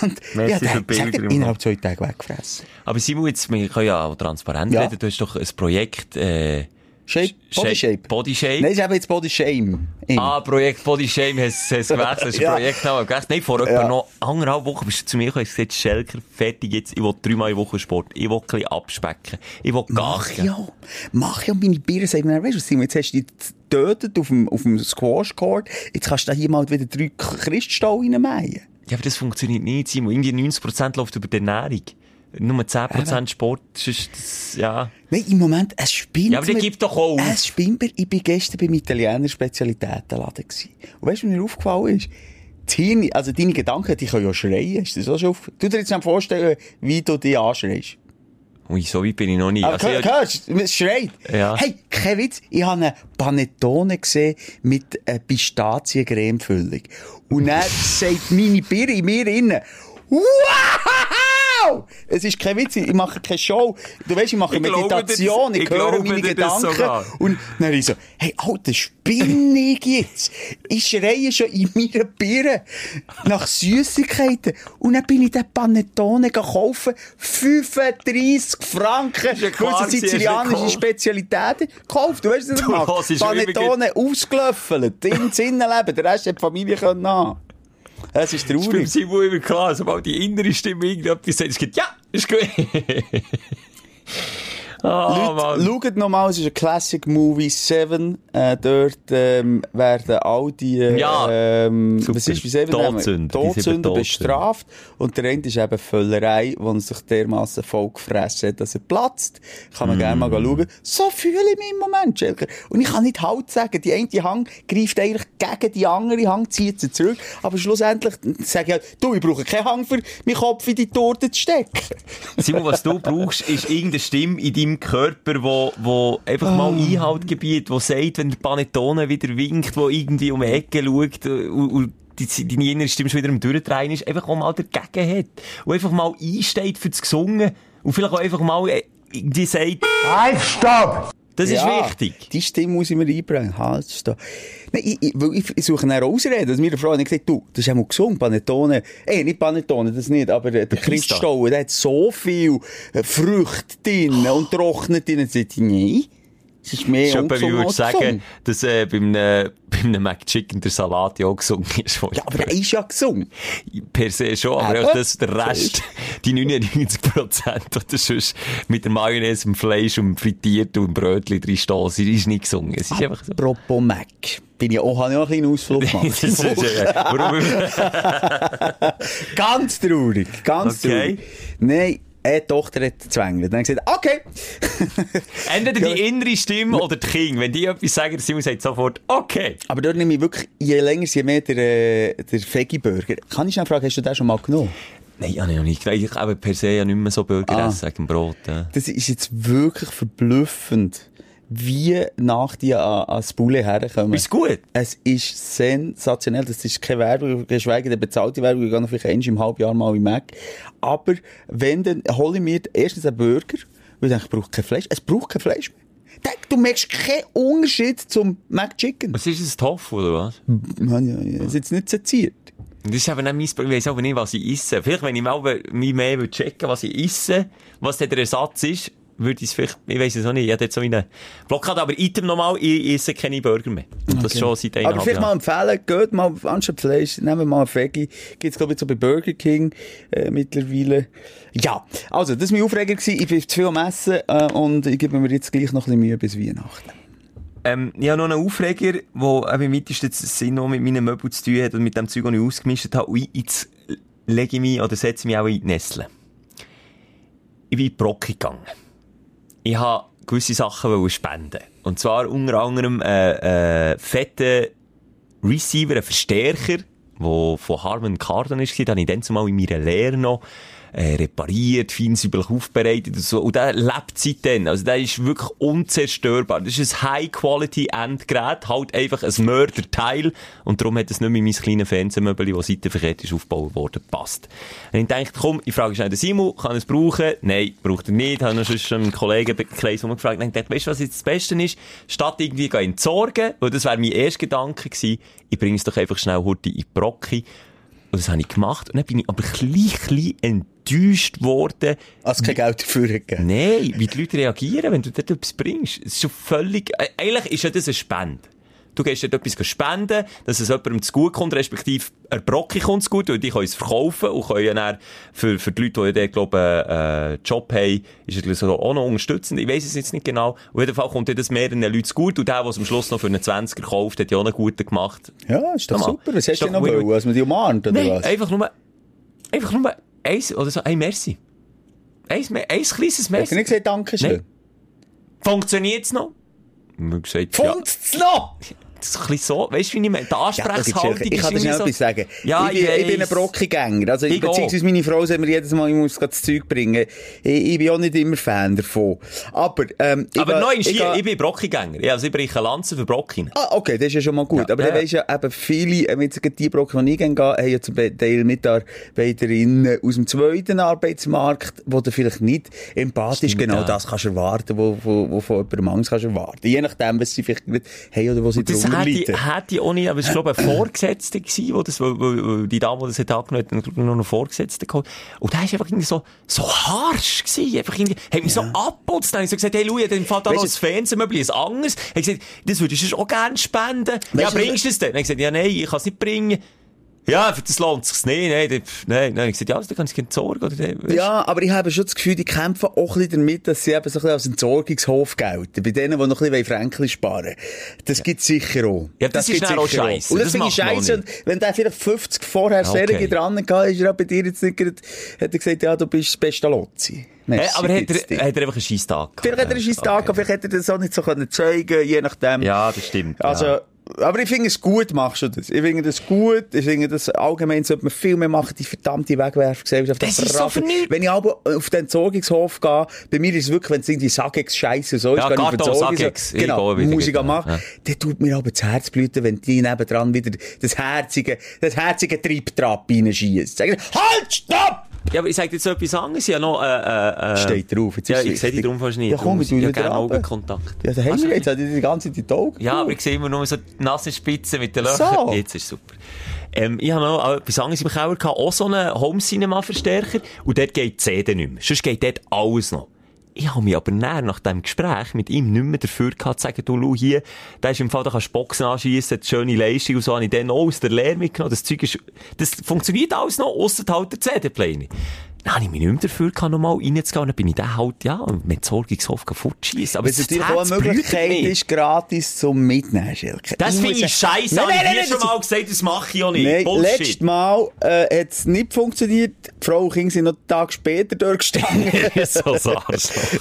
Und Merci ja, für den, die ich sag dir, Bilder. innerhalb zwei Tage weggefressen. Aber Simon, jetzt, wir können ja auch transparent Ja. reden. Du hast doch ein Projekt, äh, Shape, Body Shape. Body Shape. Nein, ist jetzt Body Shame. Im. Ah, Projekt Body Shame hast du gewechselt. Hast du Ja. Projektname gewechselt? Nein, vor etwa Ja. noch anderthalb Wochen bist du zu mir gekommen und hast gesagt, Schelker, fertig jetzt. Ich will dreimal in Woche Sport. Ich will ein bisschen abspecken. Ich will Mach ja. Mach ja. Meine Bier sagen mir, weißt du, Simon, jetzt hast du dich getötet auf dem, auf dem Squash-Court. Jetzt kannst du da hier mal wieder drei Christstall reinmähen. Ja, aber das funktioniert nicht, Simon. Irgendwie 90% läuft über die Ernährung. Nur 10% Sport, sonst, das, ja. Nein, im Moment, es spinnt Ja, aber mir- gibt doch auch. Es spinnt mir. Ich bin gestern beim Italiener Spezialitätenladen gewesen. Und weißt du, was mir aufgefallen ist? Die Hirn, also deine Gedanken, die können ja schreien. Ist das auch schon auf... Du dir jetzt mal vorstellen, wie du dich anschreist. Ui, so weit bin ich noch nie. Aber Also, hör- ja, hörst du, es schreit. Ja. Hey, kein Witz, ich habe eine Panettone gesehen mit einer Pistazien-Creme-Füllung. Und dann sagt meine Birne in mir innen, wow! Es ist kein Witz, ich mache keine Show. Du weißt, ich mache Ich Meditation, dir ich, das- ich höre meine das Gedanken. Und dann ich so, hey, Alter, spinne ich jetzt? Ich schreie schon in meiner Birne nach Süßigkeiten. Und dann bin ich den Panettone gekauft, 35 Franken. sie hast sizilianische. Spezialitäten gekauft. Du weißt, was ich mache? Panettone ausgelöffelt, im Innenleben. Der Rest hat die Familie können haben. Es ist ist beim traurig. Simon immer klar, sobald die innere Stimme irgendetwas sagt, es geht, ja, ist gut. Ah, Leute, schaut nochmal, es ist ein Classic Movie 7. Äh, dort ähm, werden all die äh, Ja, ähm, was ist, wie Todsünder, die Todsünder Todsünder. bestraft. Und der eine ist eben Völlerei, wo er sich dermassen voll gefressen hat, dass er platzt. Kann man Mm. gerne mal schauen. So fühle ich mich im Moment, Schelker. Und ich kann nicht Halt sagen. Die eine Hang greift eigentlich gegen die andere Hang, zieht sie zurück. Aber schlussendlich sage ich halt, du, ich brauche keinen Hang für meinen Kopf in die Torte zu stecken. Simon, was du brauchst, ist irgendeine Stimme in deinem Körper, wo, wo einfach mal Einhalt gebietet, wo sagt, wenn der Panettone wieder winkt, wo irgendwie um die Ecke schaut äh, und, und die, deine innere Stimme schon wieder am Durchdrehen ist, einfach auch mal dagegen hat. Und einfach mal einsteht für das Gesungen und vielleicht auch einfach mal äh, irgendwie sagt, Halt, stopp! Das ist Ja, wichtig. Die Stimme muss ich mir einbringen. Halt, stopp. Nein, ich, ich, ich, ich suche eine Ausrede. Dass mir eine Frau hat gesagt, du, das ist einmal gesungen, Panettone. Eh, nicht Panettone, das nicht, aber äh, der. Christstollen, der hat so viel äh, Früchte drin und trocknet drin. Dann sagt nein, Es ist mehr bei mir ungesund sagen, dass äh, beim, äh, beim McChicken der Salat ja auch gesungen ist. Ja, aber der ist ja gesund. Per se schon, aber auch das, der Rest, die 99 Prozent, oder sonst mit der Mayonnaise, dem Fleisch und frittiert und dem Brötchen drin stehen, sie ist nicht gesungen. Es ist einfach so. Apropos Mac. Bin ich auch, habe ich auch einen kleinen Ausflug Das gemacht. ist, äh, ganz traurig, ganz Okay. traurig. Nein, eine Tochter hat gezwängelt. Dann gesagt, okay. Entweder die innere Stimme oder die King. Wenn die etwas sagen, Simon sagt sofort, okay. Aber dort nehme ich wirklich, je länger, je mehr der, äh, der Veggie-Burger. Kann ich schnell fragen, hast du den schon mal genommen? Nein, habe ich noch nicht. Ich habe per se ja nicht mehr so Burger Ah. essen Brot. Ja. Das ist jetzt wirklich verblüffend, wie nach dir an, an das Bulle herkommen. Ist gut. Es ist sensationell. Das ist keine Werbung, geschweige denn bezahlte Werbung. Ich gehe noch vielleicht einmal im halben Jahr mal in Mac. Aber wenn, dann hole ich mir erstens einen Burger, weil ich denke, ich brauche kein Fleisch. Es braucht kein Fleisch mehr. Denk, Du merkst keinen Unterschied zum McChicken. Was ist das, Tofu oder was? Mann, ja, ja, das ist jetzt nicht seziert. Das ist eben nicht mein. Ich weiss aber nicht, was ich esse. Vielleicht, wenn ich mal mehr will checken was ich esse, was der Ersatz ist, würde ich es vielleicht, ich weiss es auch nicht, ich habe jetzt so eine Blockade, aber Item nochmal, ich esse keine Burger mehr. Und das schon seit Aber vielleicht mal Jahren. empfehlen, geht mal anstatt Fleisch, nehmen wir mal ein Veggie. Gibt's glaube ich so bei Burger King äh, mittlerweile. Ja, also das war mein Aufreger. Gewesen. Ich bin zu viel am Essen äh, und ich gebe mir jetzt gleich noch ein bisschen Mühe bis Weihnachten. Ähm, ich habe noch einen Aufreger, der eben im weitesten Sinn noch mit meinen Möbeln zu tun hat und mit dem Zeug, das ich ausgemischt habe. Und jetzt lege ich mich oder setze mich auch in die Nestle. Ich bin in die Brocke gegangen. Ich habe gewisse Sachen spenden. Und zwar unter anderem äh, äh, fette Receiver, einen Verstärker, der von Harman Kardon ist. Den habe ich dann zumal in meiner Lehre noch äh, repariert, fein säuberlich aufbereitet und so. Und der lebt seitdem. Also der ist wirklich unzerstörbar. Das ist ein High-Quality-Endgerät, halt einfach ein Mörderteil. Und darum hat es nicht mehr in mein kleines Fernsehmöbel, das seitenverkehrt ist aufgebaut worden, passt. Und ich dachte, komm, ich frage schnell den Simon, kann er es brauchen? Nein, braucht er nicht. Habe noch schon einen Kollegenkreis umgefragt. Und ich dachte, weißt du, was jetzt das Beste ist? Statt irgendwie entsorgen, weil das wäre mein erster Gedanke gewesen, ich bringe es doch einfach schnell heute in die Brocke. Und das habe ich gemacht. Und dann bin ich aber ein bisschen enttäuscht worden. Also kein Geld dafür gegeben. Nein, wie die Leute reagieren, wenn du dort etwas bringst. Es ist schon völlig, äh, eigentlich ist ja das eine Spende. Du gehst dort etwas spenden, dass es jemandem zu gut kommt, respektive eine Brocke kommt zu gut, weil die können es verkaufen und können dann für, für die Leute, die dort, glaube ich, äh, Job haben, ist es so auch noch unterstützend. Ich weiss es jetzt nicht genau. Auf jeden Fall kommt das mehreren Leuten zu gut und der, der es am Schluss noch für einen 20er kauft, hat ja auch einen guten gemacht. Ja, ist doch super. Was ist hast du noch wollen? Als man die umarmt, oder Nein, was? einfach nur, einfach nur eins oder so, ein Merci. Eins, ein kleines Hast Merci. du nicht gesagt, Dankeschön? Nein. Funktioniert's noch? Haben gesagt, ja. Noch? So, weißt du, wie ich meine? Die Ja, Ansprechhaltung schwierig. ich kann dir schnell irgendwie etwas sagen. Ja, ich, bin, ich bin ein weiss. Brockengänger. Also, Ich beziehungsweise meine Frau sagt mir jedes Mal, ich muss das Zeug bringen. Ich, ich bin auch nicht immer Fan davon. Aber, ähm, ich Aber noch ich ich, ich bin Brockengänger. Ja, also ich breche Lanzen für Brocken. Ah, okay, das ist ja schon mal gut. Ja, aber ja. dann weisst ja eben viele, ähm, jetzt gerade die Brocken, die ich gehe, haben ja zum Teil Mitarbeiterinnen aus dem zweiten Arbeitsmarkt, wo du vielleicht nicht empathisch Stimmt, genau ja. das kannst erwarten, wo, wo, wo von jemandem Angst kannst erwarten. Je nachdem, was sie vielleicht nicht haben oder wo sie drunter hätte, hätte ich auch nicht, aber es war, glaube ich, ein Vorgesetzter gewesen, wo das, weil, weil die Dame, die das hat angenommen hat, hat noch einen Vorgesetzten geholt. Und der ist einfach irgendwie so, so harsch gewesen. Einfach irgendwie, hat mich so abputzt. Dann habe ich so gesagt, hey, Louis, dann fällt da noch ein Weisst Fernsehmöbel, ein anderes. Er hat gesagt, das würdest du auch gerne spenden. ja, Weisst du, bringst du es denn? Dann habe ich gesagt, ja, nein, ich kann es nicht bringen. Ja, für das lohnt sich's nicht. Nein, nein, nein. Ich gesagt, ja, also, dann kann ich es entsorgen. Oder, du. Ja, aber ich habe schon das Gefühl, die kämpfen auch ein bisschen damit, dass sie eben so ein bisschen als Entsorgungshof gelten. Bei denen, die noch ein bisschen Fränkli sparen Das gibt's sicher auch. Ja, das ist gibt's dann auch sicher scheisse. Und das, Das finde ich. Und Wenn der vielleicht 50 vorher Okay. Serien dran hatte, ist er auch bei dir jetzt nicht gerade, hat er gesagt, ja, du bist das beste Lotzi. Hey, aber hat er, hat er einfach einen scheiß Tag gehabt? Vielleicht hat er einen scheiß Tag, gehabt, vielleicht hätte er das auch nicht so können zeigen, je nachdem. Ja, das stimmt. Also, ja. Aber ich finde es gut, machst du das. Ich finde das gut. Ich finde das allgemein sollte man viel mehr machen, die verdammte Wegwerfgesellschaft. Das ist so für nichts. Wenn ich aber auf den Entsorgungshof gehe, bei mir ist es wirklich, wenn es irgendwie Sagex scheiße so ist, Ja, gehe ich Sagex. so- Ich Genau, gehe wieder Musik dort, machen. ja. Dann tut mir aber das Herz blüten, wenn die nebendran wieder das herzige, das herzige Triebtrap reinschießt. Halt, stopp! Ja, aber ich sage jetzt so etwas anderes. Habe noch, äh, äh, äh, Steht drauf. Jetzt Ja, ich sehe die wichtig. darum fast nicht. Ja, komm, ich wieder gerne. Augenkontakt. Ja, da haben wir jetzt, die die ganze Zeit die Augen Ja, aber ich sehe immer nur so nasse Spitzen mit den Löchern. So. Jetzt ist super. Ähm, ich habe noch etwas anderes im Keller gehabt, auch so einen Home-Cinema-Verstärker. Und dort geht die CD nicht mehr. Sonst geht dort alles noch. Ich habe mich aber näher nach dem Gespräch mit ihm nicht mehr dafür gehabt, zu sagen, du, schau hier, da ist im Fall, da kannst du Boxen anschiessen, schöne Leistung und so, habe ich dann auch aus der Lehre mitgenommen. Das Zeug ist, das funktioniert alles noch, ausser halt der CD-Player. Dann habe ich mich nicht mehr dafür gehabt, nochmal reinzugehen. Dann bin ich dann halt, ja, mit Sorgungshof fortschießen. Aber es natürlich auch eine Möglichkeit ist, gratis zum Mitnehmen, Schelke. Das finde ich sagen- scheiße. Nein, nein, ich nein, nein, schon das- mal gesagt, das mache ich auch nicht. Nein, Bullshit. letztes Mal äh, hat es nicht funktioniert. Die Frau und Kinder sind noch einen Tag später dort gestanden. so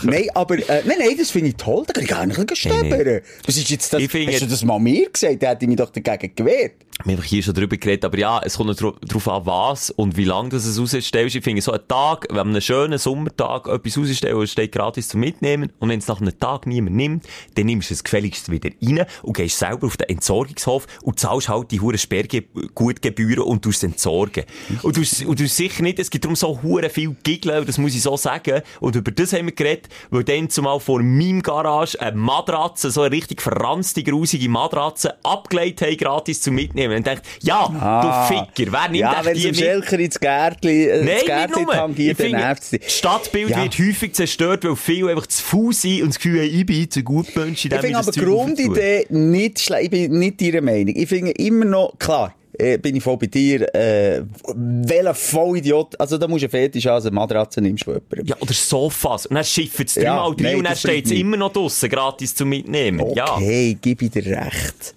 nein, aber äh, nein, nein, das finde ich toll. Da kann ich gar nicht stöbern. Nee, nee. Was ist jetzt das? Ich Hast du das mal mir gesagt? Da hätte ich mich doch dagegen gewehrt. Wir haben hier schon drüber geredet, aber ja, es kommt darauf an, was und wie lange du es rausstellst. Ich finde, so Tag, wenn man einen schönen Sommertag etwas rausstellt, und es steht gratis zum Mitnehmen, und wenn es nach einem Tag niemand nimmt, dann nimmst du es gefälligst wieder rein und gehst selber auf den Entsorgungshof und zahlst halt die hure Sperrgutgebühren und tust entsorgen. Und du, und du sicher nicht, es gibt darum so hure viel Giggeln, das muss ich so sagen, und über das haben wir geredet, weil dann zumal vor meinem Garage eine Matratze, so eine richtig verranzte, grusige Matratze, abgelegt haben, gratis zum Mitnehmen. Und denkt, ja, du Ficker, wer nimmt Ah. Ja, wenn die mit? Schelker ins Gärtli, äh, Nein, nicht Gärtli nur. Ich tangiert, dann finde, das Stadtbild Ja. wird häufig zerstört, weil viele einfach zu faul sind und das Gefühl haben, ich bin ein guter Mensch, Ich finde aber die. Grundidee nicht schlecht. Ich bin nicht Ihrer Meinung. Ich finde immer noch, klar, äh, bin ich voll bei dir, äh, welcher Vollidiot, also da musst du einen Fetisch haben, also eine Matratze nimmst du jemandem. Ja, oder Sofas. Und dann schifft es Ja, dreimal drei nein, und dann steht es immer noch draussen, gratis zum Mitnehmen. Ja. Okay, gebe ich dir recht.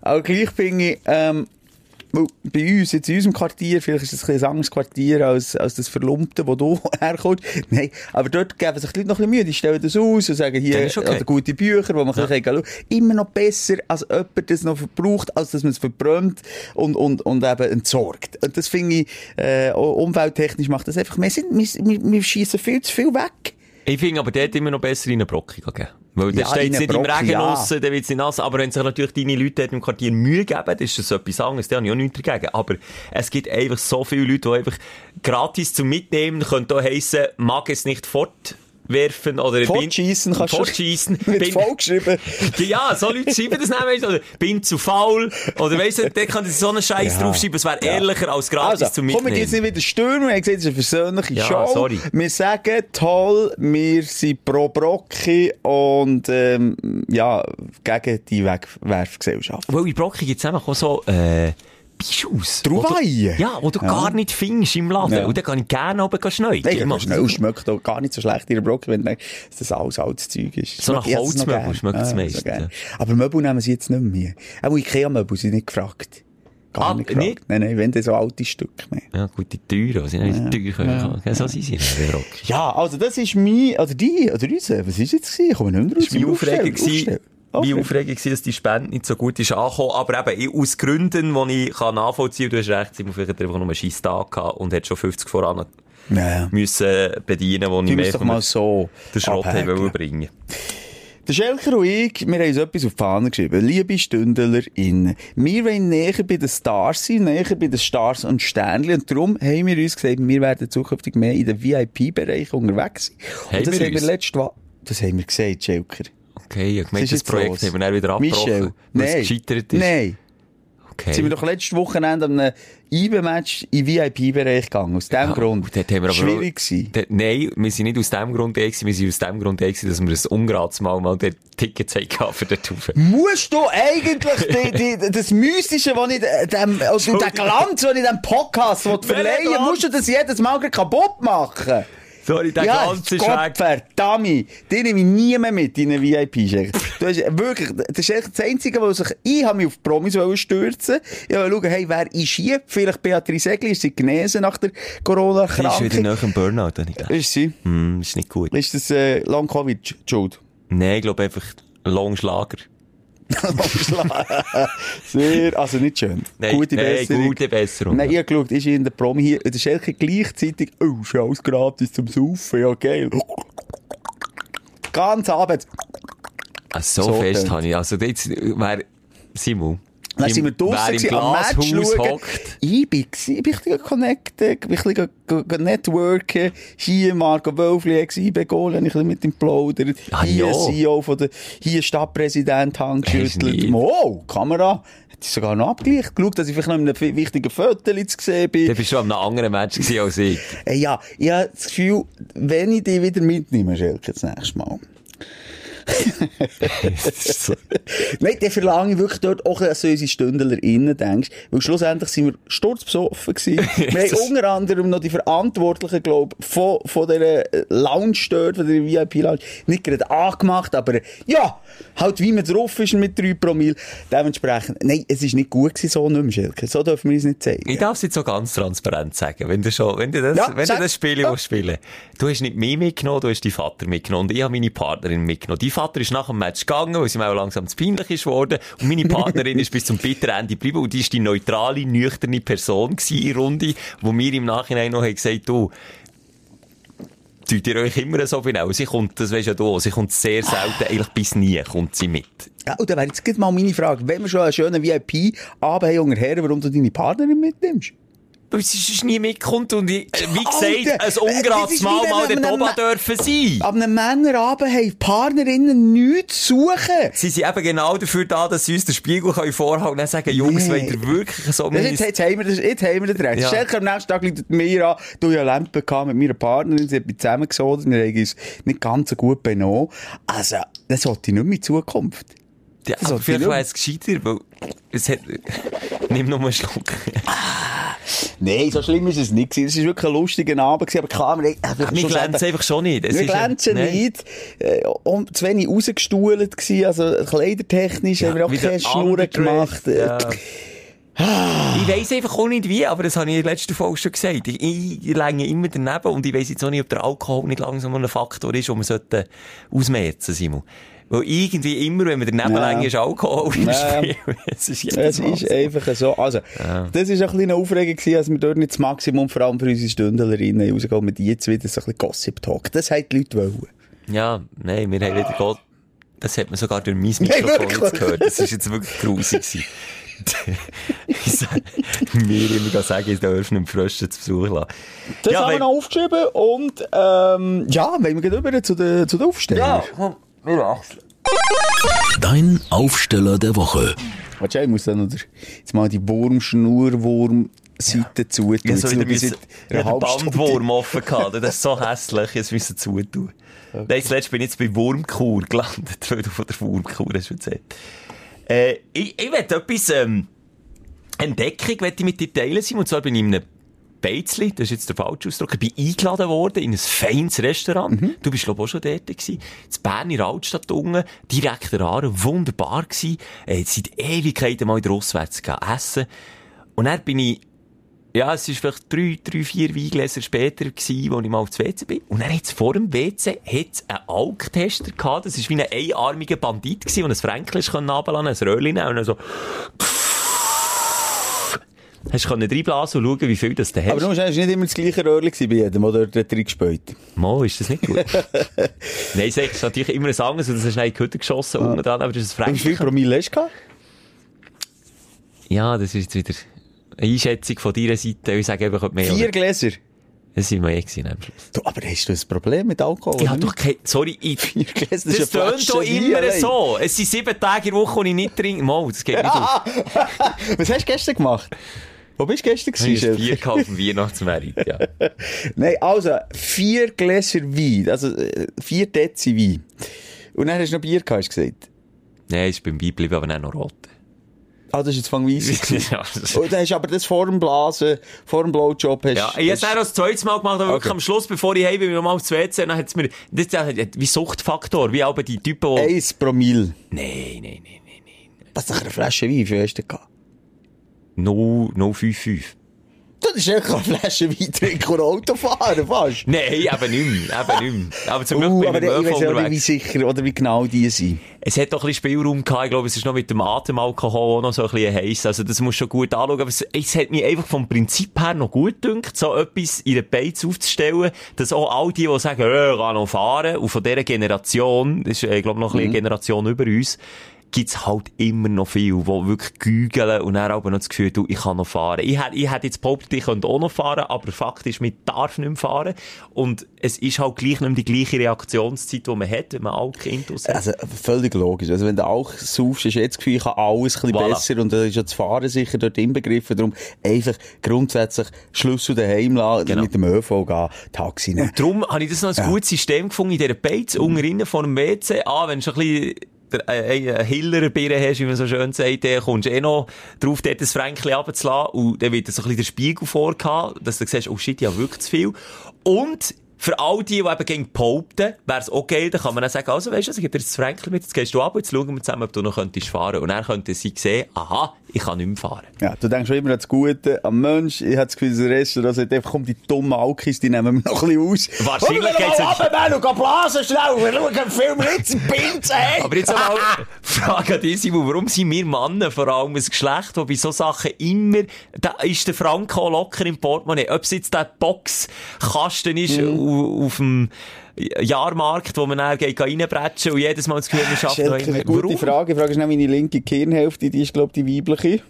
Aber gleich finde ich, ähm, bei uns, jetzt in unserem Quartier, vielleicht ist es ein, bisschen ein anderes Quartier als, als das Verlumpte, wo du herkommst. Nein, aber dort geben sich die Leute noch ein bisschen Mühe. Die stellen das aus und sagen hier, okay. oder gute Bücher, wo man ja. bisschen schauen Immer noch besser, als jemand das noch verbraucht, als dass man es verbrennt und, und, und eben entsorgt. Und das finde ich, äh, umwelttechnisch macht das einfach mehr Sinn. Wir, wir, wir schießen viel zu viel weg. Ich finde aber dort immer noch besser in eine Brocke gehen. Weil Ja, da steht es nicht im Regen ja. raus, dann wird es nicht nass. Aber wenn sich natürlich deine Leute im Quartier Mühe geben, dann ist das etwas anderes. Da habe ich auch nichts dagegen. Aber es gibt einfach so viele Leute, die einfach gratis zum Mitnehmen, könnte auch heissen, mag es nicht fortwerfen oder bin- Fortschießen kannst du- Fortschießen. Mit Bin- vollgeschrieben. Ja, so Leute schreiben das nämlich. Oder bin zu faul. Oder weißt du, da kann so einen Scheiß Ja. draufschreiben. Es wäre ehrlicher als gratis Also, komm Mitnehmen. mit jetzt nicht wieder stürmen. Wir haben gesagt, es ist eine persönliche Ja, Show. sorry. Wir sagen, toll, wir sind pro Brocki und, ähm, ja, gegen die Wegwerfgesellschaft. Weil in Brocken gibt es einfach auch so, äh, Bischus. Trouvaille. Ja, wo du Ja. gar nicht findest im Laden. Ja. Und dann kann ich gerne oben schneiden. Nein, das das. schnell schmeckt auch gar nicht so schlecht in der Brocki, wenn das alles altes Zeug ist. So nach Holzmöbel schmeckt es Ja, meistens, so gern. ja. Aber Möbel nehmen sie jetzt nicht mehr. Auch Ikea-Möbel sind nicht gefragt. Gar Ah, nicht nicht? Nein, nein, wenn dann so alte Stücke mehr. Ja, gut, die teuren, sind ja. teuer können. Ja. So sind sie in Brocken. Ja, also das ist mein, oder die, oder unser, was ist jetzt gewesen? Ich komme nicht mehr raus. Wie aufregend Aufstellen, gewesen, wie aufregend war, dass die Spende nicht so gut ist angekommen. Aber eben, ich- aus Gründen, die ich kann nachvollziehen kann, du hast recht, Simon, vielleicht einfach nur einen scheiß Tag gehabt und hat schon 50 voran Ja. müssen bedienen, wo ich Tun wir mehr mal so den Schrott haben bringen. Der Schelker und ich, wir haben uns etwas auf die Fahne geschrieben. Liebe StündlerInnen, wir wollen näher bei den Stars sein, näher bei den Stars und Sternchen. Und darum haben wir uns gesagt, wir werden zukünftig mehr in den VIP-Bereich unterwegs sein. Haben und das wir haben wir uns? letztes Mal, das haben wir gesagt, Schelker. Okay, ich meine, das Projekt haben wir dann wieder abgebrochen. Michel, weil es gescheitert ist. Nein. Okay. Sind wir doch letztes Wochenende an einem IBE-Match in den VIP-Bereich gegangen. Aus dem Ja, Grund. und dort haben wir aber Schwierig gewesen. Nein, wir sind nicht aus dem Grund da gewesen, wir sind aus dem Grund da gewesen, dass wir ein Ungratsmal mal den Tickets hatten für den Tufe. Musst du eigentlich die, die, das Mystische, was ich äh, dem, also den Glanz, den ich dem Podcast verleihen musst du das jedes Mal kaputt machen? Sorry, der ja, ganze Schreck. verdammt, den nehme ich nie mehr mit in einen VIP-Check. Du hast wirklich, das ist echt das Einzige, wo sich, ich habe mich auf die Promis stürzen. Ich wollte schauen, hey, wer ist hier? Vielleicht Beatrice Egli, ist sie genesen nach der Die ist Corona-Krankheit? wieder nach dem Burnout, habe ich gedacht. Ist sie? Hm, ist nicht gut. Ist das, äh, Long-Covid, Jude? Nein, ich glaube einfach Longschlager. Sehr, also nicht schön. Nein, gute nein, Besserung. gute Besserung. Nein, ich habe geschaut, ist in der Promi hier, der Schelke gleichzeitig, oh, ist ja alles gratis zum Saufen, ja geil. Ganz Abend. Ah, so, So fest habe ich. Also, jetzt wäre, Simon, Dann sind wir draussen am Match schauen. Ich bin, ich bin connected, ich bin networken. Hier Marco Wölfli, Ex-IB-Goal, habe ich ein mit ihm plaudert. Ah, hier ja. CEO von der, hier Stadtpräsident, Hand du geschüttelt. Oh, Kamera. Hat sie sogar noch abgeglichen. Geschaut, dass ich vielleicht noch in einem wichtigen Foto zu sehen bin. Da bist du an einem anderen Match gewesen als ich. Äh, ja, ich habe das Gefühl, wenn ich dich wieder mitnehme, Schelke, das nächste Mal. Nein, dann verlange ich wirklich dort auch, dass du unsere StündlerInnen denkst. Weil schlussendlich sind wir sturzbesoffen gewesen. Wir haben unter anderem noch die Verantwortlichen, glaub, von, von dieser äh, Lounge dort, von der VIP-Lounge, nicht gerade angemacht, aber ja, halt wie man drauf ist mit 3 Promille. Dementsprechend, nein, es ist nicht gut gewesen, so nicht mehr, Schelke. So dürfen wir uns nicht zeigen. Ich darf es jetzt so ganz transparent sagen, wenn du schon, wenn du das, Ja, wenn sag. du das Spiel Ja. willst spielen Du hast nicht mich mitgenommen, du hast deinen Vater mitgenommen und ich habe meine Partnerin mitgenommen. Dein Vater ist nach dem Match gegangen, weil es ihm auch langsam zu peinlich ist worden und meine Partnerin ist bis zum bitteren Ende geblieben und die ist die neutrale, nüchterne Person gewesen in Runde, wo mir im Nachhinein noch haben gesagt, du, tut ihr euch immer so benennen. Sie kommt, das weisst ja du, sie kommt sehr selten, eigentlich bis nie kommt sie mit. Ja, und dann wäre jetzt mal meine Frage, wenn wir schon einen schönen VIP-Abend haben warum du deine Partnerin mitnimmst? Sie sonst nie mitkommt und ich, äh, wie Alter, gesagt, ein das ungerades ist Mal wenn mal man dort einem oben dürfen sein. Ab einem Männerabend haben Partnerinnen nichts zu suchen. Sie sind eben genau dafür da, dass sie uns den Spiegel können vorhalten und sagen, Jungs, Nee. wollt ihr wirklich so jetzt, jetzt, haben wir das, jetzt haben wir das recht. Ja. Ja. am nächsten Tag liegt mir an, du ja Lampe gehabt mit meiner Partnerin, sie hat mich zusammengesogen, wir haben uns nicht ganz so gut benommen. Also, das sollte ich nicht mehr in Zukunft. Ja, sollte vielleicht ich wäre es gescheiter, weil es hat... Nimm noch einen Schluck. Nein, so schlimm ist es nicht. Es war wirklich ein lustiger Abend gewesen, aber klar, wir, haben- Wir schlussendlich- glänzen einfach schon nicht. Es Wir ja- glänzen Nein. nicht. Äh, und zu wenig rausgestuhlt gewesen, also kleidertechnisch haben wir auch keine Schnurren gemacht. Äh, Ja. Ich weiss einfach auch nicht wie, aber das habe ich in der letzten Folge schon gesagt. Ich, ich, länge immer daneben und ich weiss jetzt auch nicht, ob der Alkohol nicht langsam ein Faktor ist, den man sollte ausmerzen, Simon. Weil irgendwie immer, wenn man daneben Ja. ist Alkohol im Ja. Spiel. Es ist Es ist so. einfach so. Also, das ist ein bisschen eine Aufregung gewesen, als wir dort nicht das Maximum, vor allem für unsere Stündlerinnen, rausgehen mit jetzt wieder so ein bisschen Gossip-Talk. Das haben die Leute wollen. Ja, nein, wir haben wieder Gott. Das hat man sogar durch mein Mikrofon wirklich? jetzt gehört. Das ist jetzt wirklich grusig mir immer sagen, ich darf nicht Frösche zu Besuch lassen. Das Ja, haben wir noch aufgeschrieben und, ähm, ja, wenn wir gehen über zu den, zu den Aufstellern. komm, wir wechseln. Dein Aufsteller der Woche. Warte, ich muss dann jetzt mal die Wurm-Schnurwurm-Seite zutun. Ich Jetzt so wieder müssen, ich hatte. Bandwurm offen gehabt. Das ist so hässlich, jetzt müssen zutun. Nein, zuletzt bin ich jetzt bei Wurmkur gelandet, weil du von der Wurmkur hast erzählt. Äh, ich, ich will etwas, ähm, Entdeckung will ich mit dir teilen, Simon. Und zwar bin ich in einem Beizli, das ist jetzt der falsche Ausdruck, ich bin eingeladen worden in ein feines Restaurant. Du bist, glaube ich, auch schon dort gewesen. Das Bern in der Altstadt unten, direkt der Aare, wunderbar gewesen. Äh, seit Ewigkeiten mal in der Auswärts gegangen, essen. Und dann bin ich ja, es war vielleicht drei, drei, vier Weingläser später gewesen, wo ich mal aufs WC bin. Und dann hat's vor dem WC hat's einen Alktester gehabt. Das war wie ein einarmiger Bandit gewesen, der ein Fränklisch runterlassen konnte, ein Röhrchen und dann so... Hast du reinblasen und schauen, wie viel das du hast. Aber du musst nicht immer das gleiche Röhrchen bei jedem, der dort drin gespielt Mo, ist das nicht gut? Nein, es ist natürlich immer ein anderes und das hast du in die Hütte geschossen unten dran, aber das ist ein Wie viel. Promille hast du? Ja, das ist jetzt wieder eine Einschätzung von deiner Seite. Ich sage einfach mehr. Vier oder- Gläser. Das sind wir eh gewesen am Schluss. Du, aber hast du ein Problem mit Alkohol? Ich hab oder doch kein, sorry, ich, Vier Gläser, das, das tönt doch immer allein. so. Es sind sieben Tage in der Woche, wo ich nicht trinke. Mal, das geht nicht auf. Was hast du gestern gemacht? Wo bist du gestern gewesen, auf dem Weihnachtsmerit, ja. Nein, also, vier Gläser Wein, also äh, vier Dezi Wein. Und dann hast du noch Bier gehabt, hast du gesagt. Nein, ich bin beigeblieben, aber dann noch rot. Ah, das ist jetzt von Weiss. ja, das- Und dann hast du aber das vor dem Blasen, vor dem Blowjob hast ja, ich habe es noch das zweite Mal gemacht, aber wirklich Okay. am Schluss, bevor ich heim bin, noch mal aufs WC, dann hat es mir, das ist ja wie Suchtfaktor, wie auch die Typen, die... Eins Promille. Nein, nein, nein, nein, nein. Was ist doch eine Flasche Wein, viel hast du gehabt? 0, 055. Das ist echt eine Flasche Wein trinken und Auto fahren, fast. Nein, eben nicht mehr, eben nicht mehr. Aber zum Glück Uh, bin aber ich ich mit weiß auch nicht, wie sicher oder wie genau die sind. Es hat doch ein bisschen Spielraum gehabt. Ich glaube, es ist noch mit dem Atemalkohol auch noch so ein bisschen heiß. Also, das musst du schon gut anschauen. Aber es, es hat mich einfach vom Prinzip her noch gut gedacht, so etwas in der Beiz aufzustellen, dass auch all die, die sagen, äh, ich kann noch fahren, und von dieser Generation, das ist, äh, ich glaube, noch ein bisschen eine Generation über uns, gibt's halt immer noch viel, die wirklich gügeln und dann aber noch das Gefühl, du, ich kann noch fahren. Ich hätte, ich hätte jetzt behauptet, ich könnte auch noch fahren, aber Fakt ist, man darf nicht mehr fahren. Und es ist halt gleich nicht mehr die gleiche Reaktionszeit, die man hat, wenn man Alkintus hat. Also, völlig logisch. Also, wenn du auch saufst, du jetzt das Gefühl, ich kann alles ein bisschen Voilà. besser und da ist ja das Fahren sicher dort inbegriffen. Darum einfach grundsätzlich Schlüssel daheim lassen, Genau. mit dem ÖV gehen, Taxi nehmen. Darum habe ich das noch ein Ja. gutes System gefunden in dieser Beiz, unten innen vor dem WC. Ah, wenn du schon ein bisschen der, äh, einen Hillerer Birne hast, wie man so schön sagt, dann kommst du eh noch drauf, dort das Fränkchen runterzulassen und dann wird so ein bisschen der Spiegel vorgehabt, dass du siehst, oh shit, ich habe wirklich zu viel. Und für all die, die eben gegen behaupten, wäre es okay, dann kann man dann sagen, also weisst du, ich gebe dir das Fränkchen mit, jetzt gehst du ab jetzt schauen wir zusammen, ob du noch könntest fahren. Und dann könnten sie sehen, aha, ich kann nicht mehr fahren. Ja, du denkst schon immer an das Gute, am Mensch. Ich habe das Gefühl, das Restaurant sagt einfach, komm, die dummen Alkis, die nehmen wir noch ein bisschen aus. Wahrscheinlich Oder wir geht's gehen jetzt- runter, Manu, geh blasen schnell. Wir schauen einen Film jetzt in Pinze, hey. Aber jetzt einmal Frage an dich, Simon, warum sind wir Männer vor allem ein Geschlecht, das bei so Sachen immer, da ist der Franco locker im Portemonnaie. Ob es jetzt der Boxkasten ist au- auf dem Jahrmarkt, wo man dann geht reinbretschen und jedes Mal das Gefühl, man schafft noch eine gute Frage. Die Frage ist nicht meine linke Gehirnhälfte, die ist, glaube ich, die weibliche.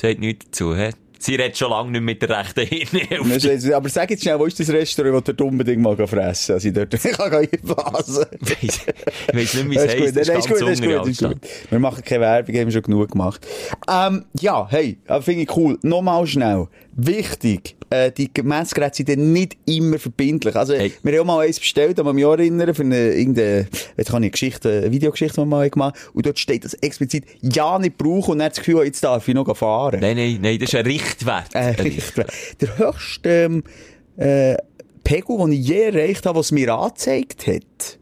Sagt nichts dazu, hä? Sie redet schon lange nicht mit der rechten Hirnhälfte. Aber sag jetzt schnell, wo ist das Restaurant, das du unbedingt mal fressen Also ich dort kann einblasen. Ich weiss ich weiss nicht, wie es heisst. das ist gut, das ist gut, das ist gut. Wir machen keine Werbung, haben schon genug gemacht. Ähm, ja, hey, finde ich cool. Nochmal schnell. Wichtig, äh, die Messgeräte sind dann nicht immer verbindlich. Also, Hey. wir haben auch mal eins bestellt, ich mich erinnern, für eine, irgendeine, jetzt kann ich eine Geschichte, eine Videogeschichte, die wir mal gemacht haben. Und dort steht das explizit, ja, nicht brauchen und dann das Gefühl, jetzt darf ich noch fahren. Nein, nein, nein, das ist ein Richtwert. Äh, Richtwert. Der höchste ähm, äh, Pegel, den ich je erreicht habe, was mir angezeigt hat,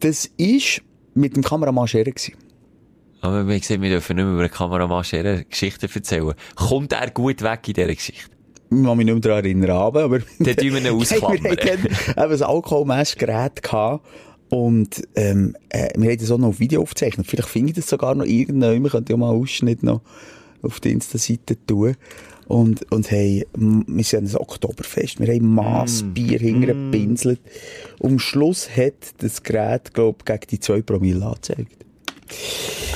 das ist mit dem Kameramann Scherer gewesen. Aber wir gesagt, wir dürfen nicht mehr über einen Kameramann Scherer Geschichten erzählen. Kommt er gut weg in dieser Geschichte? Ich kann mich nicht mehr daran erinnern, aber... Dann tun wir ihn ausklammern. wir hatten ein Alkoholmessgerät gehabt. Und, ähm, äh, wir haben das auch noch auf Video aufgezeichnet. Vielleicht finde ich das sogar noch irgendwann. Wir könnten ja mal einen Ausschnitt noch auf die Insta-Seite tun. Und, und hey, m- wir sind ein Oktoberfest. Wir haben Massbier mm. hingepinselt. Und am Schluss hat das Gerät, glaube ich, gegen die 2 Promille angezeigt.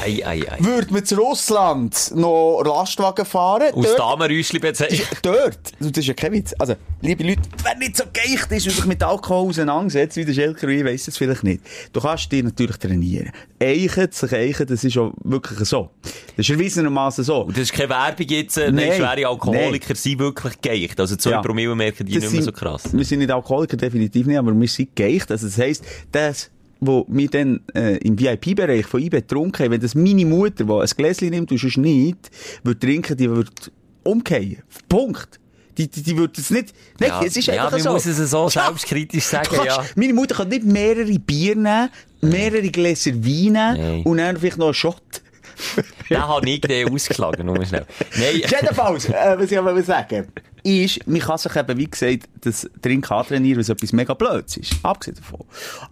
Ei, ei, ei. Würde man zu Russland noch Lastwagen fahren? Aus Damenräuschli bezeichnet. Dort, das ist ja kein Witz. Also, liebe Leute, wer nicht so geicht ist und sich mit Alkohol auseinandersetzt, wie der Schelker, ich weiss es vielleicht nicht. Du kannst dich natürlich trainieren. Eichen, sich eichen, das ist auch wirklich so. Das ist erwiesenermaßen so. Und das ist keine Werbung jetzt, äh, Nein, nein, schwere Alkoholiker sind wirklich geicht. Also zwei Ja. Promille merken die Das nicht mehr so krass. Wir sind nicht Alkoholiker, definitiv nicht, aber wir sind geicht. Also, das heisst, das, wo wir dann äh, im VIP-Bereich von IBE getrunken haben, wenn das meine Mutter, die ein Gläschen nimmt und sonst nicht, würde trinken, die würde umkehren. Punkt. Die, die, die würde es nicht... Nein, Ja, es ist ja, einfach man so. muss es so Ja. selbstkritisch sagen, kannst, ja. Meine Mutter kann nicht mehrere Bier nehmen, mehrere Gläser Wein nehmen und dann vielleicht noch einen Shot. Den habe ich den ausgeschlagen, nur schnell. Nein, Jedenfalls, äh, was ich aber sagen ist, man kann sich eben, wie gesagt, das Trinken antrainieren, was etwas mega Blöds ist. Abgesehen davon.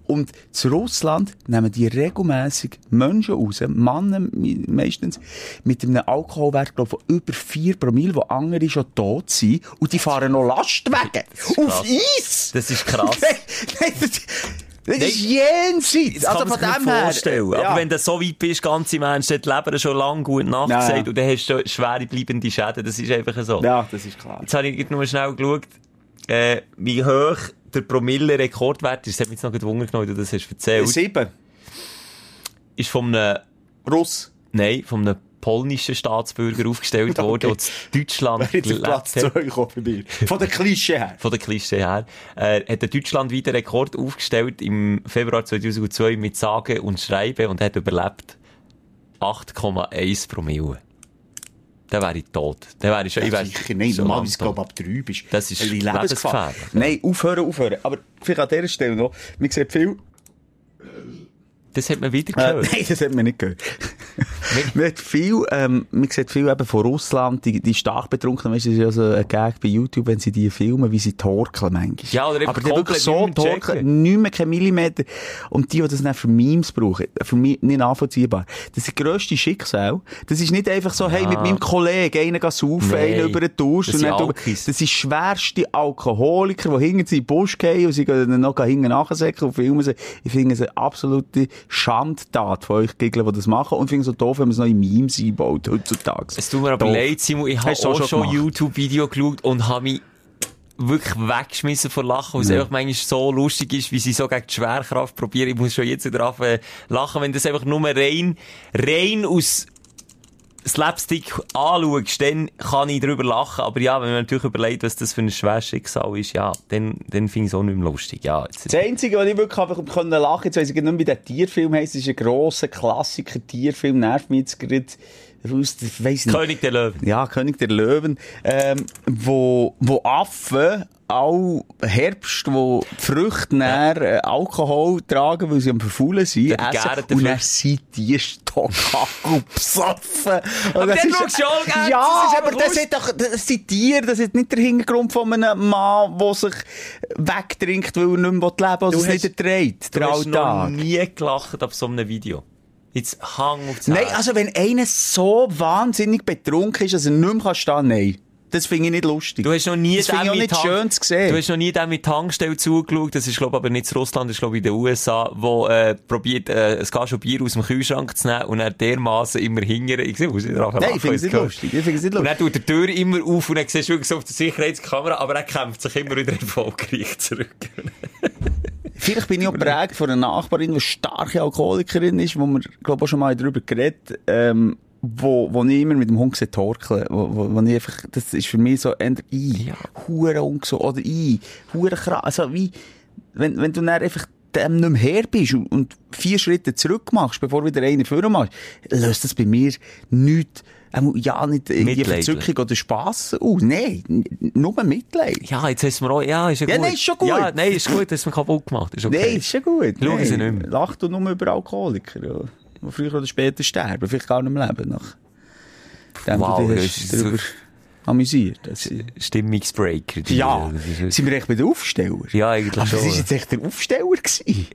Und zu Russland nehmen die regelmäßig Menschen raus, Männer me- meistens, mit einem Alkoholwert, glaube ich, von über 4 Promille, wo andere schon tot sind, und die fahren noch Lastwagen. Auf. Eis! das ist krass. Nein, nein, das, das ist jenseits. Das kann man sich nicht vorstellen. ja. Aber wenn du so weit bist, ganze Menschen, die Leber schon lange gut nachgesagt Ja, ja. und dann hast du schwere bleibende Schäden. Das ist einfach so. Ja, das ist klar. Jetzt habe ich nur schnell geschaut, äh, wie hoch der Promille-Rekordwert ist. Das hat mich jetzt noch gewundert, wie du das hast erzählt. Sieben. Ist von einem, Russ. nein, von einem polnischen Staatsbürger aufgestellt worden, Okay. der in Deutschland auf Platz gelebt hat. 2 gekommen bei mir? Von der Klischee her. von der Klischee her, äh, hat der Deutschland wieder Rekord aufgestellt im Februar 2002 mit Sagen und Schreiben und hat überlebt 8,1 Promille. Dann wäre ich tot. Dann wäre ich schon, ich wäre Sicher Normalerweise, lang glaube ich, ab 3 bist Das ist in Lebensgefahr. lebensgefährlich. Nein, aufhören, aufhören. Aber vielleicht an dieser Stelle noch. Man sieht viel... Das hat man wieder Äh, gehört. nein, das hat man nicht gehört. Man hat viel, ähm, man sieht viel eben von Russland, die, die stark betrunken, weißt du, das ist ja so ein Gag bei YouTube, wenn sie die filmen, wie sie torkeln manchmal. Ja, oder einfach Aber die wirklich so torkeln, nicht mehr kein Millimeter. Und die, die das dann für Memes brauchen, für mich nicht nachvollziehbar. Das ist das grösste Schicksal. Das ist nicht einfach so, hey, mit meinem Kollegen, einen gehen saufen, Nee. einen über den Dusch. Das und dann Alkis. das sind schwerste Alkoholiker, die hinten in den Busch gehen und sie gehen dann noch hinten nachsäcken und filmen sie. Ich finde es eine absolute Schandtat von euch Giggler, die das machen. Und finde so doof, wenn man es noch in Memes einbaut heutzutage. Es tut mir aber Doof. leid, Simon, ich habe auch auch schon? YouTube-Video geschaut und habe mich wirklich weggeschmissen vor Lachen, weil es einfach manchmal so lustig ist, wie sie so gegen die Schwerkraft probieren. Ich muss schon jetzt wieder anfangen lachen, wenn das einfach nur rein, rein aus Slapstick anschaust, dann kann ich darüber lachen. Aber ja, wenn man natürlich überlegt, was das für ein schweres ist, ja, dann, dann finde ich es auch nicht mehr lustig. Ja, jetzt, Das Einzige, was ich wirklich können lachen jetzt weiss ich nicht wie der Tierfilm heisst, ist ein grosser Klassiker, Tierfilm, nervt mich jetzt gerade raus, weiss nicht. König der Löwen. Ja, König der Löwen, ähm, wo, wo Affen auch Herbst, wo die Früchte näher äh, Alkohol tragen, weil sie am Verfaulen sind, Die essen, gegärten und dann sind die stockackel besoffen. Aber das dann ist- du auch gerne, Ja, das ist aber das, ist doch, das sind Tiere, das ist nicht der Hintergrund von einem Mann, der sich wegtrinkt, weil er nicht mehr leben will, Du es nicht erträgt, Du der hast noch Alltag. nie gelacht auf so einem Video. Jetzt hang auf Nein, also wenn einer so wahnsinnig betrunken ist, dass er nicht mehr kann stehen nein. Das finde ich nicht lustig. Du hast noch nie das finde ich auch den nicht mit Tank- schön zu sehen. Du hast noch nie den mit Tankstelle zugeschaut. Das ist, glaube aber nicht in Russland, das ist, glaube ich, in den USA, wo, äh, probiert, äh, ein Glas Bier aus dem Kühlschrank zu nehmen und dann dermassen immer hingern. Ich sehe, muss ich drauf Nein, ich finde es nicht lustig. Ich finde es nicht Und dann tut die Tür immer auf und dann siehst du wirklich so auf der Sicherheitskamera, aber er kämpft sich immer wieder erfolgreich zurück. Vielleicht bin ich auch geprägt von einer Nachbarin, die starke Alkoholikerin ist, wo wir, glaube ich, auch schon mal darüber geredet ähm, wo, wo ich immer mit dem Hund torkeln. Wo, wo, wo ich einfach, das ist für mich so, eher i, Ja. hure ungesund, oder i, hure krass. Also wie, wenn, wenn du dann einfach dem nicht mehr her bist und, und vier Schritte zurück machst, bevor du wieder einen vorne machst, löst das bei mir nichts, ja, nicht irgendwie. Verzückung oder Spass aus. Nein, nur Mitleid. Ja, jetzt hast du mir auch, ja, ist ja, Ja, gut. nein, ist schon gut. Ja, nein, ist gut, du mir kaputt gemacht. Ist okay. Nein, ist ja gut. Schauen Nein. sie nicht mehr. Lach du nur über Alkoholiker, die früher oder später sterben, vielleicht gar nicht mehr leben. Nach dem Wow, du dich hast darüber amüsiert. Das, Stimmungsbreaker. die- ja, sind wir echt bei den Aufsteller? Ja, eigentlich Aber schon. das ist jetzt echt der Aufsteller gewesen.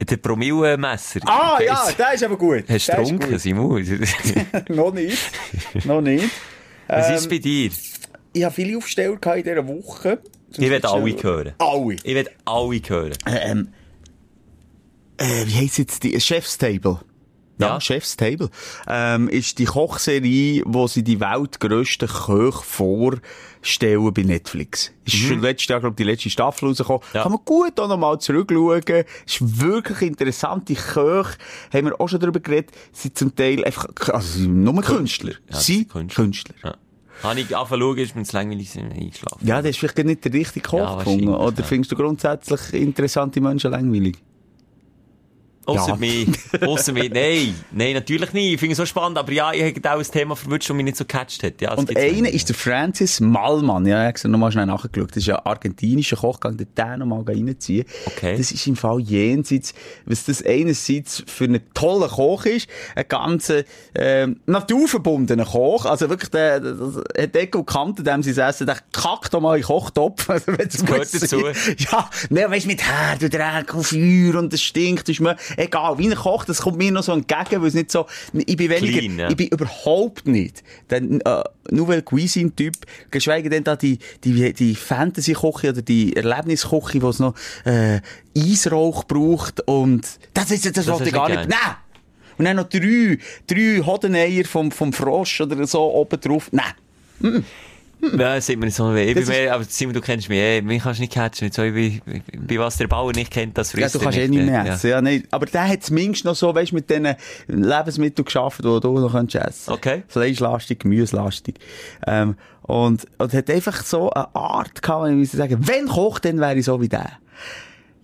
Der Promillemesser. Ah, ja, der ist aber gut. Hast du Der ist getrunken, gut. Simon? Noch nicht. Noch nicht. Was Ähm, ist bei dir? Ich habe viele Aufsteller in dieser Woche. Zum Ich Aufsteller- alle hören. Alle. Ich will alle hören. Ähm, äh, wie heisst jetzt die? Chef's Table. Ja, Ja. Chef's Table. Ähm, ist die Kochserie, wo sie die weltgrössten Köche vorstellen bei Netflix. Ist schon letztes Jahr, glaube ich, die letzte Staffel rausgekommen. Ja. Kann man gut auch nochmal zurückschauen. Ist wirklich interessant. Die Köche, haben wir auch schon darüber geredet, sind zum Teil einfach, also sie sind nur Künstler. Ja, sie Künstler. Künstler. Ja. Habe ich angefangen zu schauen, ist mir zu langweilig eingeschlafen. Ja, das ist vielleicht nicht der richtige Koch Ja, Oder ja. findest du grundsätzlich interessante Menschen langweilig? Ausser Ja. mich. Ausser mich. Nein. Nein, natürlich nicht. Ich finde es so spannend. Aber ja, ich habe auch ein Thema verwünscht, das mich nicht so gecatcht hat. Ja, das Und einer ist der Francis Mallmann. Ja, ich habe extra nochmal schnell nachgeschaut. Das ist ein argentinischer Koch, kann den den nochmal reinziehen. Okay. Das ist im Fall jenseits, was das einerseits für einen tollen Koch ist, ein ganz, ähm, naturverbundener Koch. Also wirklich, der, der, der hat und Kante, dem sie essen, der kackt doch mal in Kochtopf. Also, wenn das gehört dazu. Ja, ne, weißt du, mit Herd und Dreck und Feuer und es stinkt, ist mir egal. Wie er kocht, das kommt mir noch so entgegen, weil es nicht so, ich bin weniger, Clean, ja. ich bin überhaupt nicht der äh, Nouvelle Cuisine-Typ, geschweige denn da die, die, die Fantasy-Küche oder die Erlebnisküche, wo es noch äh, Eisrauch braucht und das ist das, das wollte ich gar nicht. Nein! Und dann noch drei, drei Hodeneier vom, vom Frosch oder so oben drauf. Nein! Ja, sieht man so weh. Ich bin Das ist- mehr, aber Simon, du kennst mich, eh, mich kannst du nicht catchen. So, wie, wie was der Bauer nicht kennt, das Ja, frisst du er kannst eh nicht mehr Ja. essen. Ja. nicht. Aber der hat zumindest noch so, weißt mit diesen Lebensmitteln geschafft, die du noch kannst essen Okay. Fleischlastig, Gemüselastig. Ähm, und, und hat einfach so eine Art gehabt, wenn ich sagen, wenn kocht, dann wäre ich so wie der.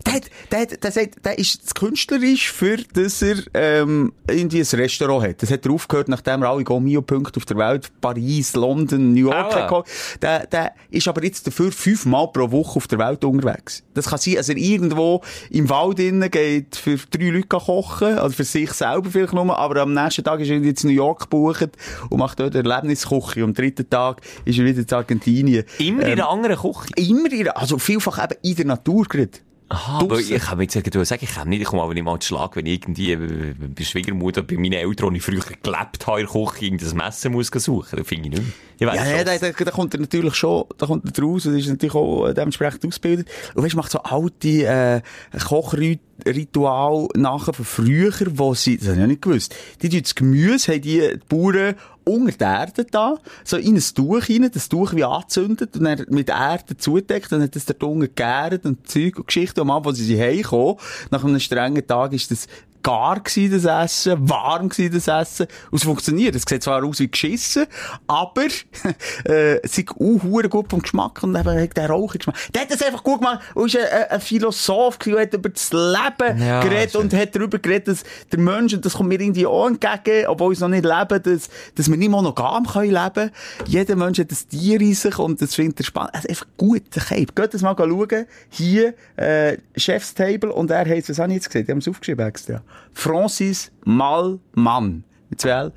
Der, hat, der, hat, der, sagt, der ist das künstlerisch, für dass er ähm, irgendwie ein Restaurant hat. Das hat er aufgehört, nachdem er alle Gomio-Punkte auf der Welt, Paris, London, New York Ah. hat. Der, der ist aber jetzt dafür fünfmal pro Woche auf der Welt unterwegs. Das kann sein, dass er irgendwo im Wald innen geht, für drei Leute kochen, also für sich selber vielleicht nur, aber am nächsten Tag ist er jetzt in New York gebucht und macht dort Erlebnisküche. Am dritten Tag ist er wieder in Argentinien. Immer in Ähm, einer anderen Küche. Immer in, also vielfach eben in der Natur gerade. Aha, aber ich kann mir jetzt irgendwie sagen, ich kann nicht, ich komme aber nicht mal zu Schlag, wenn ich irgendwie äh, bei Schwiegermutter, bei meinen Eltern, die ich früher gelebt habe, in der Küche, irgendein Messer muss suchen. Das finde ich nicht mehr. Ich Ja, ja, da, da, da kommt er natürlich schon, da kommt er raus und ist natürlich auch äh, dementsprechend ausgebildet. Und weißt, macht so alte, äh, Kochritual nachher von früher, wo sie, das habe ich ja nicht gewusst, die tun das Gemüse, haben die, die Bauern unter der Erde da, so in ein Tuch rein, das Tuch wie angezündet und dann mit Erde zudeckt, dann hat das der unten gegärt und Zeug und Geschichten. Und am Abend, als sie heimkommen, nach einem strengen Tag, ist das gar gsi das Essen, warm gsi das Essen. Und es funktioniert. Es sieht zwar aus wie geschissen, aber, äh, es ist auch gut vom Geschmack und eben der Rauchgeschmack. Der hat das einfach gut gemacht und ist ein, ein, Philosoph gewesen, hat über das Leben Ja, geredet und hat darüber geredet, dass der Mensch, und das kommt mir irgendwie auch entgegen, obwohl wir es noch nicht leben, dass, dass wir nicht monogam können leben. Jeder Mensch hat ein Tier in sich und das findet er spannend. Also einfach gut, der Cape. Geht das mal schauen. Hier, äh, Chef's Table und er heisst, was habe ich jetzt gesehen? Die haben es aufgeschrieben extra. Francis Malmann. Mit zwei L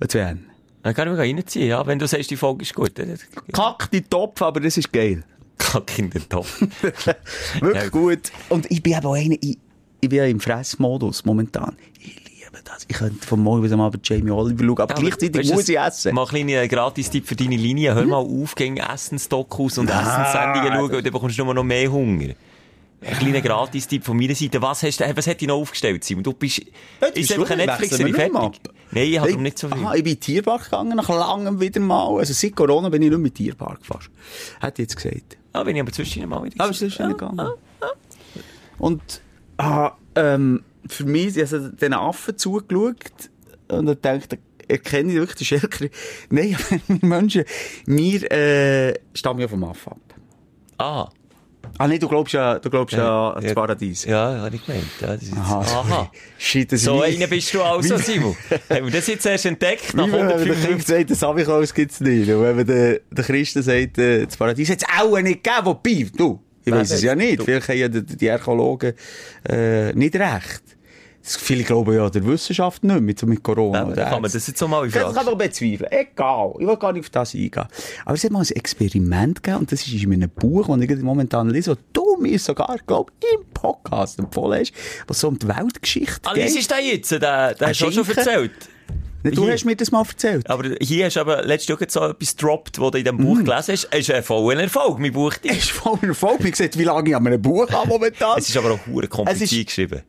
und zwei N. Dann kann ich mich reinziehen, ja. Wenn du sagst, die Folge ist gut. Kack die Topf, aber das ist geil. Kack in den Topf. Wirklich Ja. gut. Und ich bin aber auch einer, ich, ich bin ja im Fressmodus momentan. Ich liebe das. Ich könnte von morgen bis am Abend Jamie Oliver schauen, aber gleichzeitig Weißt muss ich essen. Hm? Mal ein kleiner Gratis-Tipp für deine Linie. Hör mal auf, gegen Essensdokus und Essenssendungen schauen, und dann bekommst du nur noch mehr Hunger. Ein kleiner Gratis-Tipp von meiner Seite. Was hast du, was hat dich noch aufgestellt, Simon? Du bist, ist einfach ein Netflixer, fertig. Nein, ich habe darum nicht so viel. Aha, ich bin in den Tierpark gegangen, nach langem wieder mal. Also seit Corona bin ich nicht mehr im Tierpark fast. Hat jetzt gesagt. Ah, bin ich aber zwischendurch mal wieder. Aber es ist nicht gegangen. Und, ah, ähm, für mich, ich habe den Affen zugeschaut und dann dachte erkenne ich wirklich den Schelker. Nein, aber wir Menschen, wir, äh, stammen ja vom Affen ab. Ah. Ah, nee, du glaubst ja, du glaubst ja, an das Paradies. Ja, habe ich gemeint. Ja, das ist jetzt, Aha, aha. Shit, das So einer bist du also, Simon. Haben wir das jetzt erst entdeckt? Nach Wie wenn man den 150 Kind sagt, das Samichlaus gibt's nicht. Und wenn den, den Christen sagt, das Paradies hat's auch nicht gegeben, wobei, du, ich weiss es ja nicht. du? Vielleicht haben ja die, die Archäologen, äh, nicht recht. Das- Viele glauben ja der Wissenschaft nicht mit, so mit Corona. Ja, kann man das jetzt so mal Das kann doch bezweifeln. Egal. Ich will gar nicht auf das eingehen. Aber es hat mal ein Experiment gegeben, und das ist in einem Buch, das ich momentan lese, das du mir sogar, glaub im Podcast empfohlen hast, was so um die Weltgeschichte Ah, geht. liest du den jetzt? Den, den hast du auch schon erzählt. Du Hier. hast mir das mal erzählt. Aber hier hast du aber letztes Jahr so etwas gedroppt, was du in diesem Buch gelesen hast. Es ist ein voller Erfolg, mein Buch. Es ist voll ein Erfolg. Man sieht, wie lange ich an einem Buch habe momentan. Es ist aber auch hure kompliziert Es ist- geschrieben.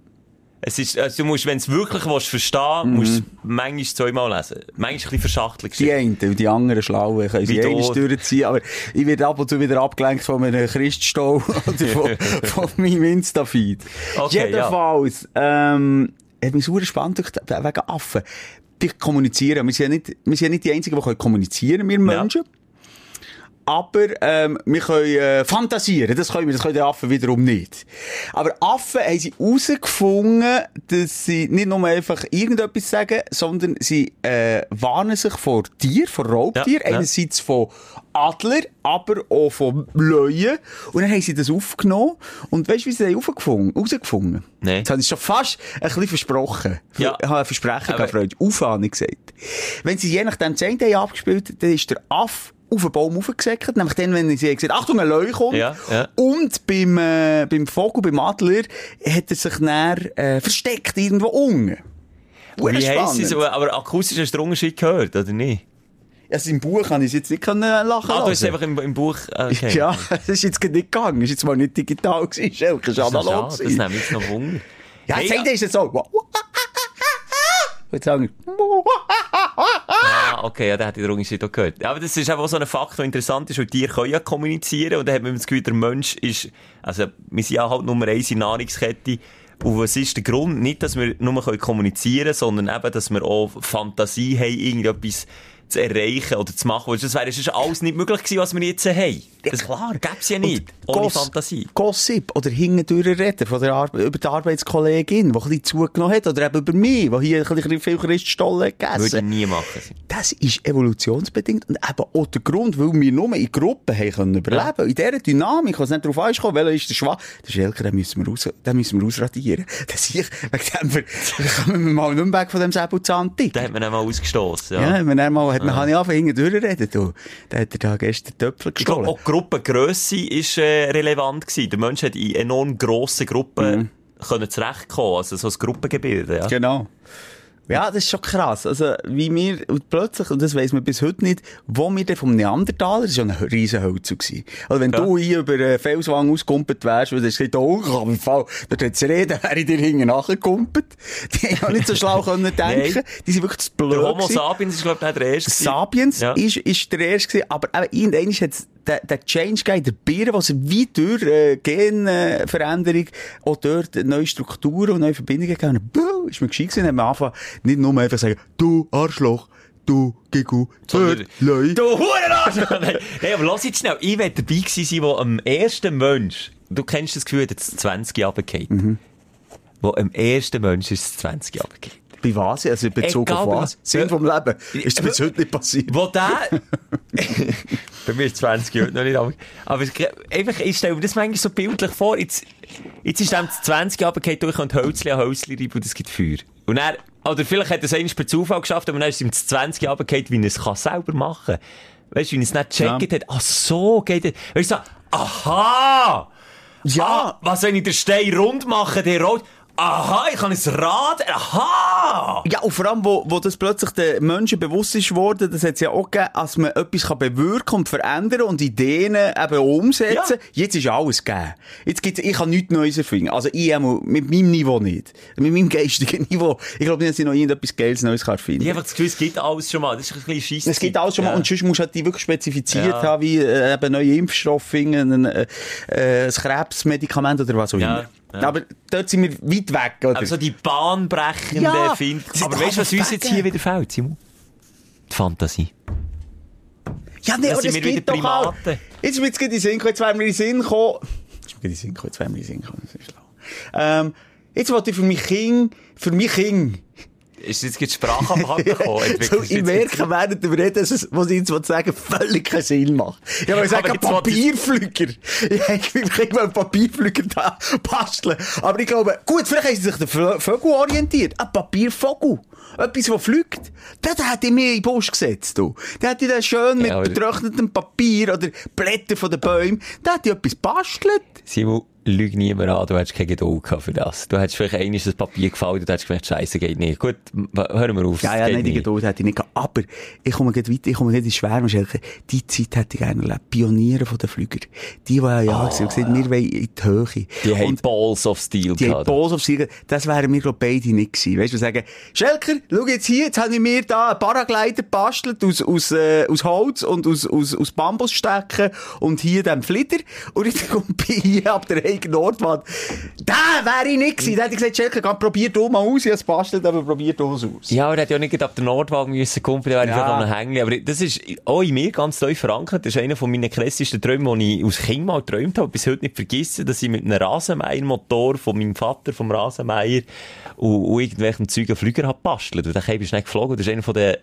Es ist, also du musst, wenn du es wirklich willst, verstehen musst du es manchmal zweimal lesen. Manchmal ein bisschen verschachtelt die einen und die anderen Schlauen können sie du. durchziehen. Aber ich werde ab und zu wieder abgelenkt von einem Christstau oder von, von meinem Insta-Feed. Okay, Jedenfalls, ähm, hat mich super spannend wegen Affen. Die kommunizieren. Wir sind ja nicht, wir sind ja nicht die Einzigen, die können kommunizieren, wir Menschen. Aber ähm, wir können äh, fantasieren, das können wir, das können die Affen wiederum nicht. Aber Affen haben sie herausgefunden, dass sie nicht nur einfach irgendetwas sagen, sondern sie äh, warnen sich vor Tier, vor Raubtier, Ja, ja. einerseits von Adler, aber auch von Löwen. Und dann haben sie das aufgenommen. Und weißt du, wie sie das herausgefunden herausgefunden? Nee. Das habe ich schon fast ein bisschen versprochen. Ja. Ich habe ein Versprechen gehabt, ich gesagt. Wenn sie je nachdem die eine haben abgespielt, dann ist der Aff auf den Baum aufgesäckert. Nämlich dann, wenn sie gesagt Achtung, ein Löwe kommt. Ja, ja. Und beim, äh, beim Vogel, beim Adler, hat er sich dann, äh, versteckt irgendwo unten. Wie heisst es? Aber akustisch hast du den Unterschied gehört, oder nicht? Also im Buch kann ich es jetzt nicht können äh, lachen Ah, du hast es lassen. einfach im, im Buch, äh, okay. Ja, das ist jetzt nicht gegangen. Das ist jetzt mal nicht digital gewesen. Schelke, ist noch analog das nimmt mich jetzt noch Wunder. Ja, Hey, jetzt er, ist es so. Jetzt sagen Ah, okay, ja, der hat den Unterschied auch gehört. Aber das ist einfach so ein Fakt, der interessant ist, weil Tiere können ja kommunizieren und da hat man das Gefühl, der Mensch ist, also, wir sind ja halt Nummer eins in Nahrungskette. Und was ist der Grund? Nicht, dass wir nur kommunizieren können, sondern eben, dass wir auch Fantasie haben, irgendetwas zu erreichen oder zu machen. Das wäre sonst alles nicht möglich gewesen, was wir jetzt haben. Das klar. gäb's ja nicht. Und ohne Goss- Fantasie. Gossip oder hintendurch reden von der Ar über die Arbeitskollegin, die ein bisschen zugenommen hat, oder eben über mich, die hier ein bisschen viel Christstollen Würde ich gegessen nie machen. Das ist evolutionsbedingt und eben auch der Grund, weil wir nur in Gruppen haben können überleben In dieser Dynamik, was nicht darauf ankommt, welcher ist der Schwach, der Schelker, den müssen wir, aus, den müssen wir ausradieren. Das ich, wegen dem, wir, kommen wir mal nicht mehr weg von dem Säbelzahntick. Da hat man einmal ausgestoßen. Ja, Ja. wenn er mal, hat man, ja. ich angefangen, hinten durchreden, du. Da hat er da gestern Töpfel Ich glaube, gestohlen. auch die Gruppengrösse ist äh, relevant gewesen. Der Mensch hat in enorm grossen Gruppen können zurechtkommen, also so ein Gruppengebilde. Ja. Genau. Ja, das ist schon krass. Also, wie wir und plötzlich, und das weiss man bis heute nicht, wo wir dann vom Neandertaler, das war ja ein riesen Hölzer gewesen. Also, wenn Ja. du hier über äh, Felswang ausgumpelt wärst, weil du gesagt, oh, ich kann im Fall, dort hat zu reden, wäre ich dir hinten nachgegumpelt. Die haben auch nicht so schlau können denken. Die sind wirklich zu blöd Der Homo gewesen. sapiens ist, glaube ich, der erste. Sapiens Ja. ist, ist der erste gewesen, aber eben irgendwann hat es der, der Change gegeben, der Bier, was wie durch äh, Genveränderung auch dort neue Strukturen und neue Verbindungen gegeben hat. Ist mir gescheit gewesen, hat man angefangen, nicht nur einfach sagen, du Arschloch, du Gigu, Sondern- Leu. Du Hurenarsch! Nein, aber lass jetzt schnell. Ich will dabei gewesen sein, wo am ersten Mensch, du kennst das Gefühl, dass es 20 runtergeht. Mhm. Wo am ersten Mensch ist es 20 runtergeht. Bei was? Also in Bezug Egal, auf was? Sinn Ja. vom Leben. Ist bis heute nicht passiert. Wo der... Bei mir ist 20 Jahre noch nicht aber, aber es- einfach, ich stelle mir das manchmal so bildlich vor, jetzt, jetzt ist dem das 20 runtergefallen, du kannst Hölzli an Hölzli reiben und es gibt Feuer. Und er, oder vielleicht hat er es einmal per Zufall geschafft, aber dann ist es ihm das 20 runtergefallen, wie er es kann selber machen Weißt du, wie er es nicht gecheckt hat, ach so geht es. Weißt du, aha! Ja. Ah, was, wenn ich den Stein rund mache, der rot, aha, ich kann ein Rad, aha! Ja, und vor allem, wo, wo das plötzlich den Menschen bewusst ist worden, das hat es ja auch gegeben, dass man etwas kann bewirken und verändern und Ideen eben umsetzen. Ja. Jetzt ist alles gegeben. Jetzt gibt's, ich kann nichts Neues erfinden. Also ich einmal, mit meinem Niveau nicht. Mit meinem geistigen Niveau. Ich glaube nicht, dass ich noch irgendetwas Geiles Neues kann erfinden Ich habe das Gefühl, es gibt alles schon mal, das ist ein bisschen scheisse. es gibt alles schon mal, Ja. und sonst musst du halt die wirklich spezifiziert Ja. haben, wie äh, eben neue Impfstoffe, ein, äh, äh, ein Krebsmedikament oder was auch Ja, immer. Ja. Aber dort sind wir weit weg, oder? Aber so die bahnbrechenden Ja, Find Aber weißt du, was uns jetzt hier wieder fehlt, Simon? Die Fantasie. Ja, nee, aber sind das wir geht wieder auch. Primaten. Jetzt ist mir jetzt gerade in den Sinn gekommen, jetzt wären wir in den Sinn gekommen. Jetzt ist mir gerade in den Sinn gekommen, jetzt wären wir in den Sinn gekommen, das ist schlau. Ähm, jetzt wollte ich für mich Kind, für mich Kind, Ist jetzt gerade Sprache am Haken gekommen? so, ich merke während dem Reden, dass es, was ich jetzt sagen, völlig keinen Sinn macht. Ich wollte sagen, wollte Papierflüger. Ich mal einen Papierflüger da basteln. Aber ich glaube, gut, vielleicht haben sie sich den Vögel orientiert. Ein Papiervogel. Etwas, das fliegt. Das hätte ich mir in den Busch gesetzt, du. Da hätte ich dann schön mit Ja, betrocknetem Papier oder Blätter von den Bäumen, da hätte ich etwas bastelt. Simon, lüg niemand an, du hättest keine Geduld gehabt für das. Du hättest vielleicht einmal das Papier gefallen, du hättest gemerkt, Scheiße, geht nicht. Gut, hören wir auf. Ja, ja, nein, die nicht. Geduld hätte ich nicht gehabt. Aber ich komme gleich weiter, ich komme gleich in Schwärme, Schelke. Die Zeit hätte ich gerne erlebt. Pioniere von den Flügern. Die, die ja, ja, oh, gesagt, wir wollen in die Höhe. Die haben Und Balls of Steel die haben. Balls auf Siegen. Das wären wir, glaub beide nicht gewesen. Weißt du, sagen, Schelker, schau jetzt hier, jetzt habe ich mir da einen Paraglider gebastelt aus, aus, äh, aus Holz und aus, aus, aus Bambusstecken und hier den Flitter. Und jetzt kommt bei hier ab der eigenen Nordwand. Da wäre ich nicht gewesen. Da hätte ich gesagt, Schelker, komm, probier du mal aus. Ich habe es gebastelt, aber probier du es aus. Ja, aber er hätte ja nicht ab der Nordwagen müssen kumpeln, da wäre ich Ja. vielleicht noch hängen. Aber das ist auch in mir ganz tief verankert. Das ist einer von meinen klassischen Träumen, die ich als Kind mal geträumt habe. Bis heute nicht vergessen, dass ich mit einem Rasenmähermotor von meinem Vater, vom Rasenmäher, und, und irgendwelchen Zeugen Flüger habe gebastelt. Und dann bin ich nicht geflogen. Das ist einer von den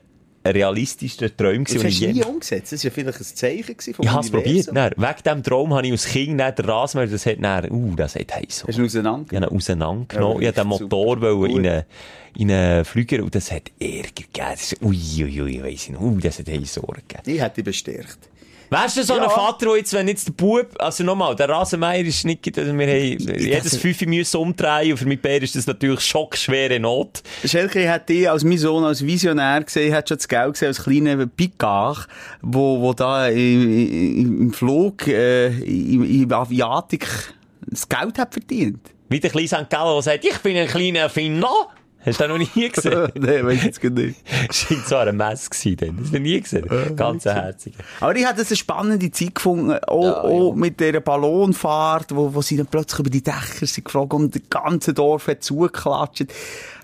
realistischsten Träumen, Das hast du nie umgesetzt. Das war ja vielleicht ein Zeichen vom Ich habe es probiert. Wegen diesem Traum habe ich als Kind dann den Rasenmäher, das hat dann, uh, das hat heiß. Hast du ihn auseinander? Ich habe ihn auseinandergenommen. Ja, ich wollte den. Motor wollen in einen, in einen Flüger und das hat Ärger gegeben. Das ist, ui, ui, ui, weiss ich nicht. Ui, das hat hey Sorgen gegeben. Ich hätte dich bestärkt. Wärst du so Ja. ein Vater, der jetzt, wenn jetzt der Bub, also nochmal, der Rasenmeier ist nicht, also wir haben jedes Fünfe müssen umdrehen und für mich Bär ist das natürlich schockschwere Not. Schelke hat dich als mein Sohn als Visionär gesehen, hat schon das Geld gesehen als kleiner Picard, wo, wo da im, im, Flug, äh, im, im Aviatik das Geld hat verdient. Wie der kleine St. Gallen, der sagt, ich bin ein kleiner Erfinder. Hast du den noch nie gesehen? Nein, weiß ich jetzt gar nicht. Scheint so eine Messe gewesen dann. Das hast du nie gesehen. Ganz ein herziger. Aber ich hatte eine spannende Zeit gefunden, auch, auch mit dieser Ballonfahrt, wo, wo sie dann plötzlich über die Dächer sind geflogen und das ganze Dorf hat zugeklatscht.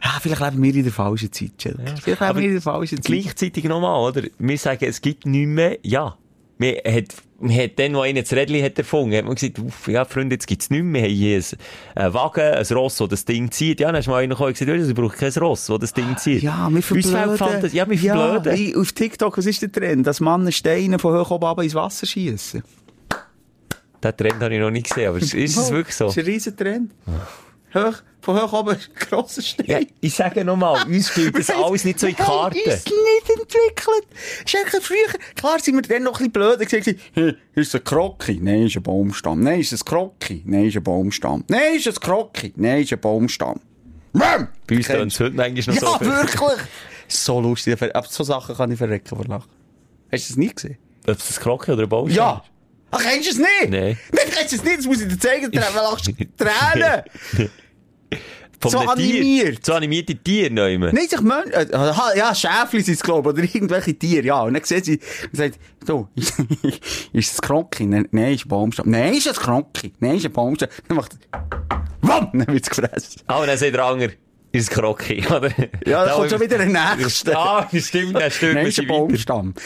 Ja, vielleicht leben wir in der falschen Zeit, Jill. Vielleicht leben wir in der falschen Zeit. Gleichzeitig nochmal, oder? Wir sagen, es gibt nichts mehr, ja. Wir hat, man hat dann, wo einer das Rädchen hat erfunden, hat man gesagt, uff, ja, Freunde, jetzt gibt's nichts mehr. Wir haben hier ein, ein Wagen, ein Ross, das das Ding zieht. Ja, dann hast du mal einer gekommen und gesagt, ich brauche kein Ross, das das Ding zieht. Ja, wir verblöden. Ja, wir verblöden. wie auf TikTok, was ist der Trend? Dass Männer Steine von hoch oben runter ins Wasser schießen. Den Trend habe ich noch nicht gesehen, aber ist ist es wirklich so? Das ist ein riesen Trend. Hoch, von hoch oben grosser Stein. Ja, ich sage nochmal, uns spielt das alles nicht so in Karten. Wir haben uns nicht entwickelt. Ist eigentlich früher, klar sind wir dann noch ein bisschen blöd gesagt, hey, ist es ein Krocki? Nein, ist ein Baumstamm. Nein, ist es ein Krocki? Nein, ist ein Baumstamm. Nein, ist es ein Krocki? Nein, ist ein Baumstamm. Mäm! Bei uns es heute noch Ja, so. wirklich. So lustig. Aber so Sachen kann ich verrecken vor Lachen. Hast du das nie gesehen? Ob es ein Krocke oder ein Baumstamm Ja. Ach, kennst du es nicht? Nein. Nein, kennst du es nicht? Das muss ich dir zeigen. Tränen, lachst du Tränen. Von So einem Tier. animiert. So animierte Tier noch immer. Nein, sich Mön äh, ja, Schäfli sind es, glaube ich, oder irgendwelche Tiere, ja. Und dann sieht sie, und sagt, du, ist es Krocki? Nein, nein, ist ein Baumstamm. Nein, ist es Krocki? Nein, ist ein Baumstamm. Dann macht er, wam, dann wird's gefressen. Ah, und dann sagt der andere, ist es Krocki, oder? Ja, da kommt schon wieder ein Nächster. Ah, stimmt, der ist ein Baumstamm.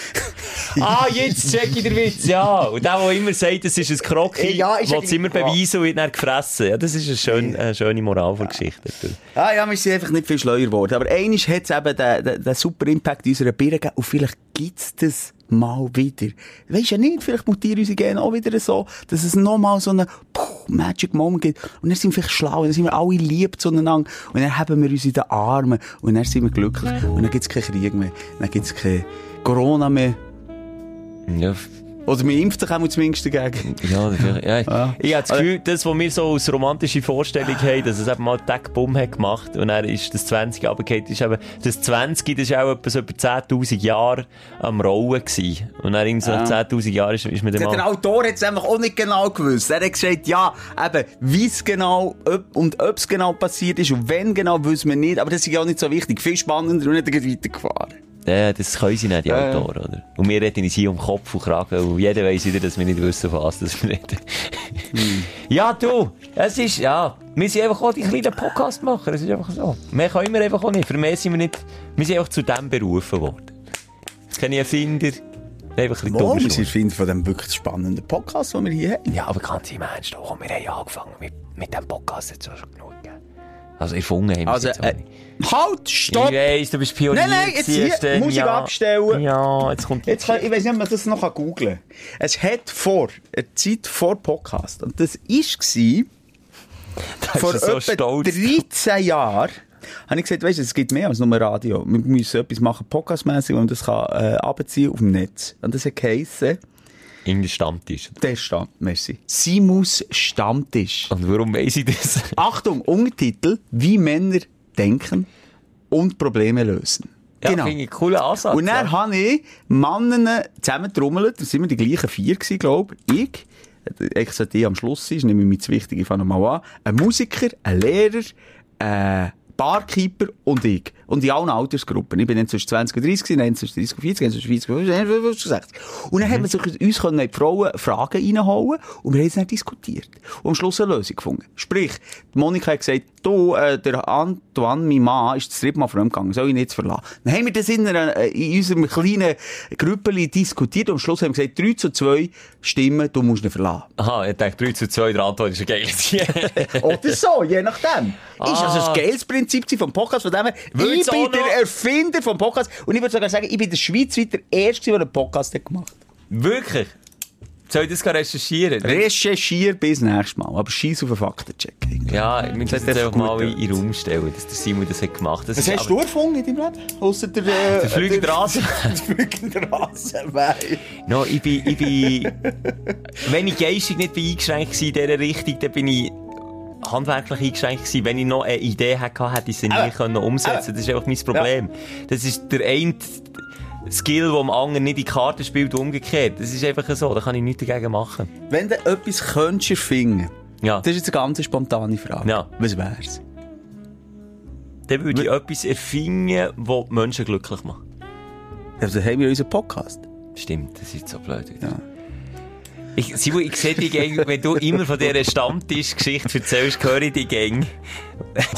Ah, jetzt check ich den Witz, ja. Und der, der immer sagt, es ist ein Krocki, Ja, will es immer beweisen und wird dann gefressen. Ja, das ist eine schöne, eine schöne Moral der Geschichte. Ah, ja, wir sind einfach nicht viel schleuer geworden. Aber eines hat es eben den, den, den super Impact unserer Birne gegeben. Und vielleicht gibt's das mal wieder. Weisst ja nicht, vielleicht mutieren unsere Gene auch wieder so, dass es nochmal so einen Magic Moment gibt. Und dann sind wir vielleicht schlau, dann sind wir alle lieb zueinander. Und dann haben wir uns in den Armen. Und dann sind wir glücklich. Und dann gibt's keinen Krieg mehr. Dann gibt's kein Corona mehr. Ja, Oder man impft sich auch zumindest dagegen. Ja, ja. Ja. Ich habe das Gefühl, das, was wir so als romantische Vorstellung haben, dass es eben mal Tag Bumm hat gemacht und dann ist das 20 runtergefallen, ist eben, das 20, das ist auch etwas über 10.000 Jahre am Rollen gewesen. Und dann irgendwie so nach 10.000 Jahren ist, ist man dann Der mal... Autor hat es einfach auch nicht genau gewusst. Er hat gesagt, ja, eben, wie es genau, ob, und ob es genau passiert ist und wenn genau, wissen wir nicht. Aber das ist ja auch nicht so wichtig. Viel spannender und nicht weitergefahren. Ja, das können sie nicht, die Ja, ja. Autoren, oder? Und wir reden uns hier um Kopf und Kragen und jeder weiss wieder, dass wir nicht wissen, von was das wir reden. Hm. Ja, du, es ist, ja, wir sind einfach auch die kleinen Podcast-Macher, es ist einfach so. Mehr können wir einfach auch nicht, für mehr sind wir nicht, wir sind einfach zu dem berufen worden. Jetzt kenne ich Erfinder, einfach ein bisschen wir sind Fan von dem wirklich spannenden Podcast, den wir hier haben. Ja, aber ganz im Ernst, auch, wir haben angefangen mit, mit dem Podcast, jetzt schon genug. Also, erfunden haben Also, äh, halt, stopp! Ich weiss, du bist Pionier. Nein, nein, jetzt hier, Musik ja. abstellen. Ja, jetzt kommt Jetzt kann, ich weiß nicht, ob man das noch googeln kann. Es hat vor, eine Zeit vor Podcast, und das war, Da vor so etwa stolz. 13 Jahren habe ich gesagt, weißt du, es gibt mehr als nur Radio. Wir müssen etwas machen, podcastmäßig, und das kann äh, abziehen auf dem Netz. Und das hat geheissen, In der Stammtisch. der merci. Simus Stammtisch. Und warum weiss ich das? Achtung, Untertitel, wie Männer denken und Probleme lösen. Ja, genau. finde ich einen coolen Ansatz. Und dann ja. habe ich Männer zusammentrommelt, das sind wir die gleichen vier gewesen, glaube ich. Ich sollte ich am Schluss sein, ich mir das Wichtige, ich fange nochmal an. Ein Musiker, ein Lehrer, ein Barkeeper und ich. Und in allen Altersgruppen. Ich bin dann zwischen 20 und 30 gewesen, dann zwischen 30 und 40, dann zwischen 40 und 50, 60. Und dann haben wir sich uns können die Frauen Fragen reinholen und wir haben es dann diskutiert. Und am Schluss eine Lösung gefunden. Sprich, die Monika hat gesagt, du, äh, der Antoine, mein Mann, ist das dritte Mal fremdgegangen, soll ich nicht verlassen? Dann haben wir das in, einer, äh, in unserem kleinen Grüppeli diskutiert und am Schluss haben wir gesagt, 3 zu 2 Stimmen, du musst ihn verlassen. Aha, ich denke 3 zu 2, der Antwort ist ein geiles. Oder so, je nachdem. Ist also Ah. ein geiles Prinzip vom Podcast, von dem her, ich bin der Erfinder vom Podcast und ich würde sogar sagen, ich bin der Schweizweit der Erste, der einen Podcast hat gemacht Wirklich? Soll ich das gar recherchieren? Recherchier bis nächstes Mal, aber scheiß auf einen Faktencheck. Ja, ich muss das Das mal in den Raum stellen, dass der Simon das hat gemacht. Das Was ist hast du erfunden in deinem Leben? Ausser der, äh, Der fliegende Rasen. Der fliegende Rasenwein. No, ich bin, ich bin, wenn ich geistig nicht bin eingeschränkt war in dieser Richtung, dann bin ich handwerklich eingeschränkt gewesen. Wenn ich noch eine Idee hatte, hätte ich sie nie können umsetzen Das ist einfach mein Problem. Das ist der eine Skill, der dem anderen nicht in die Karten spielt, und umgekehrt. Das ist einfach so, da kann ich nichts dagegen machen. Wenn du etwas könntest erfinden, Ja. das ist jetzt eine ganz spontane Frage. Ja. Was wär's? Dann würde ich etwas erfinden, das die Menschen glücklich macht. Also haben wir unseren Podcast. Stimmt, das ist so blöd. Ja. Ich, Simon, ich sehe die Gang, wenn du immer von dieser Stammtischgeschichte erzählst, höre ich die Gang.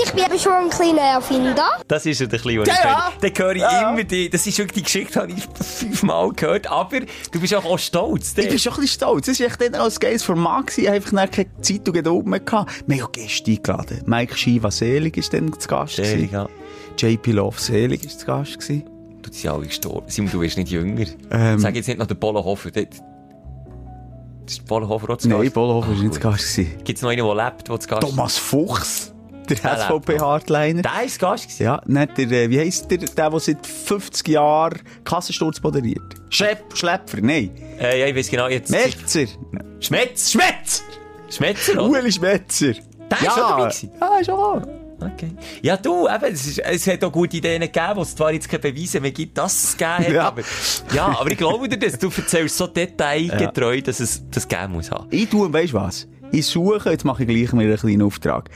Ich bin eben schon ein kleiner Erfinder. Das ist ja der Kleine, Ja, höre. Dann höre ich Ja. immer die, das ist wirklich die Geschichte, habe ich fünfmal gehört, aber du bist auch, auch stolz. Ich bin schon ein bisschen stolz. Das war echt dann als geiles Format. Ich habe einfach keine Zeit und Geduld mehr gehabt. Wir haben auch Gäste eingeladen. Mike Shiva Selig war dann zu Gast. Selig, ja. JP Love Selig war zu Gast. gewesen. Du bist ja alle gestorben. Simon, du bist nicht jünger. Ähm. Sag jetzt nicht noch den Polo Hofer. Ist Polo Hofer auch zu Nein, Gast? Bolohofer war Ah, nicht zu gut. Gast. gewesen. Gibt's noch einen, der lebt, der zu Gast Thomas Fuchs, der SVP-Hardliner. Der ist zu Gast. Ja, nicht der, äh, wie heisst der, der, der seit 50 Jahren Kassensturz moderiert? Schlepp, Schlepfer, nein. Äh, ja, ich weiß genau jetzt. Metzer. Schmetz! Schmetz! Schmetzer, oder? Ueli Schmetzer. Der ist schon dabei gewesen? Ja, ist auch. Okay. Ja, du, eben, es, ist, es hat auch gute Ideen gegeben, wo es zwar jetzt keine Beweise mehr gibt, dass es gegeben hat, Ja. aber, ja, aber ich glaube dir das. Du erzählst so detailgetreu, dass es das geben muss haben. Ich tue, weißt du was? Ich suche, jetzt mache ich gleich mir einen kleinen Auftrag,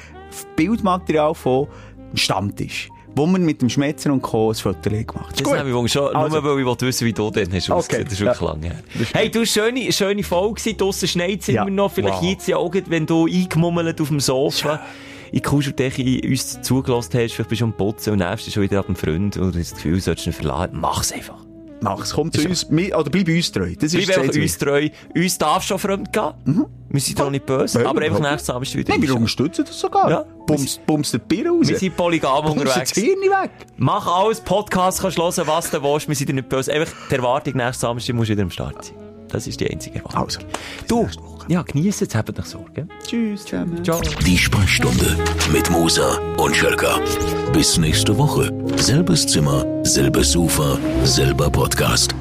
Bildmaterial von Stammtisch, wo man mit dem Schmetzer und Co. ein Foto gemacht hat. Das habe ich schon, Also. nur weil ich wissen, wie du dann hast Okay. Das ist wirklich Ja. lange her. Hey, du, schöne, schöne Folge. Draussen schneit es Ja. immer noch. Vielleicht Wow. jetzt ja auch, wenn du eingemummelt auf dem Sofa. In Kuscheldecke uns zugelassen hast, vielleicht bist du am Putzen und nervst schon wieder ab dem Freund oder hast das Gefühl, du solltest ihn verlassen. Mach's einfach. Mach's, komm zu uns, mi- oder bleib uns treu. Das ist Bleib einfach uns treu. Uns darf schon fremd gehen. Wir sind doch nicht böse. Aber einfach nächstes Samstag wieder. Nein, wir unterstützen das sogar. Ja. Bums, bums den Bier raus. Wir sind polygam Bums unterwegs. Hirn weg. Mach alles, Podcast kannst hören, was du willst. Wir sind dir nicht böse. Einfach die Erwartung, nächstes Samstag musst du wieder am Start sein. Das ist die einzige Erwartung. Also, Du, ja, genieß es, habt euch Sorge. tschüss zusammen. Ciao. Die Sprechstunde mit Musa und Schelka. Bis nächste Woche. Selbes Zimmer, selbes Sofa, selber Podcast.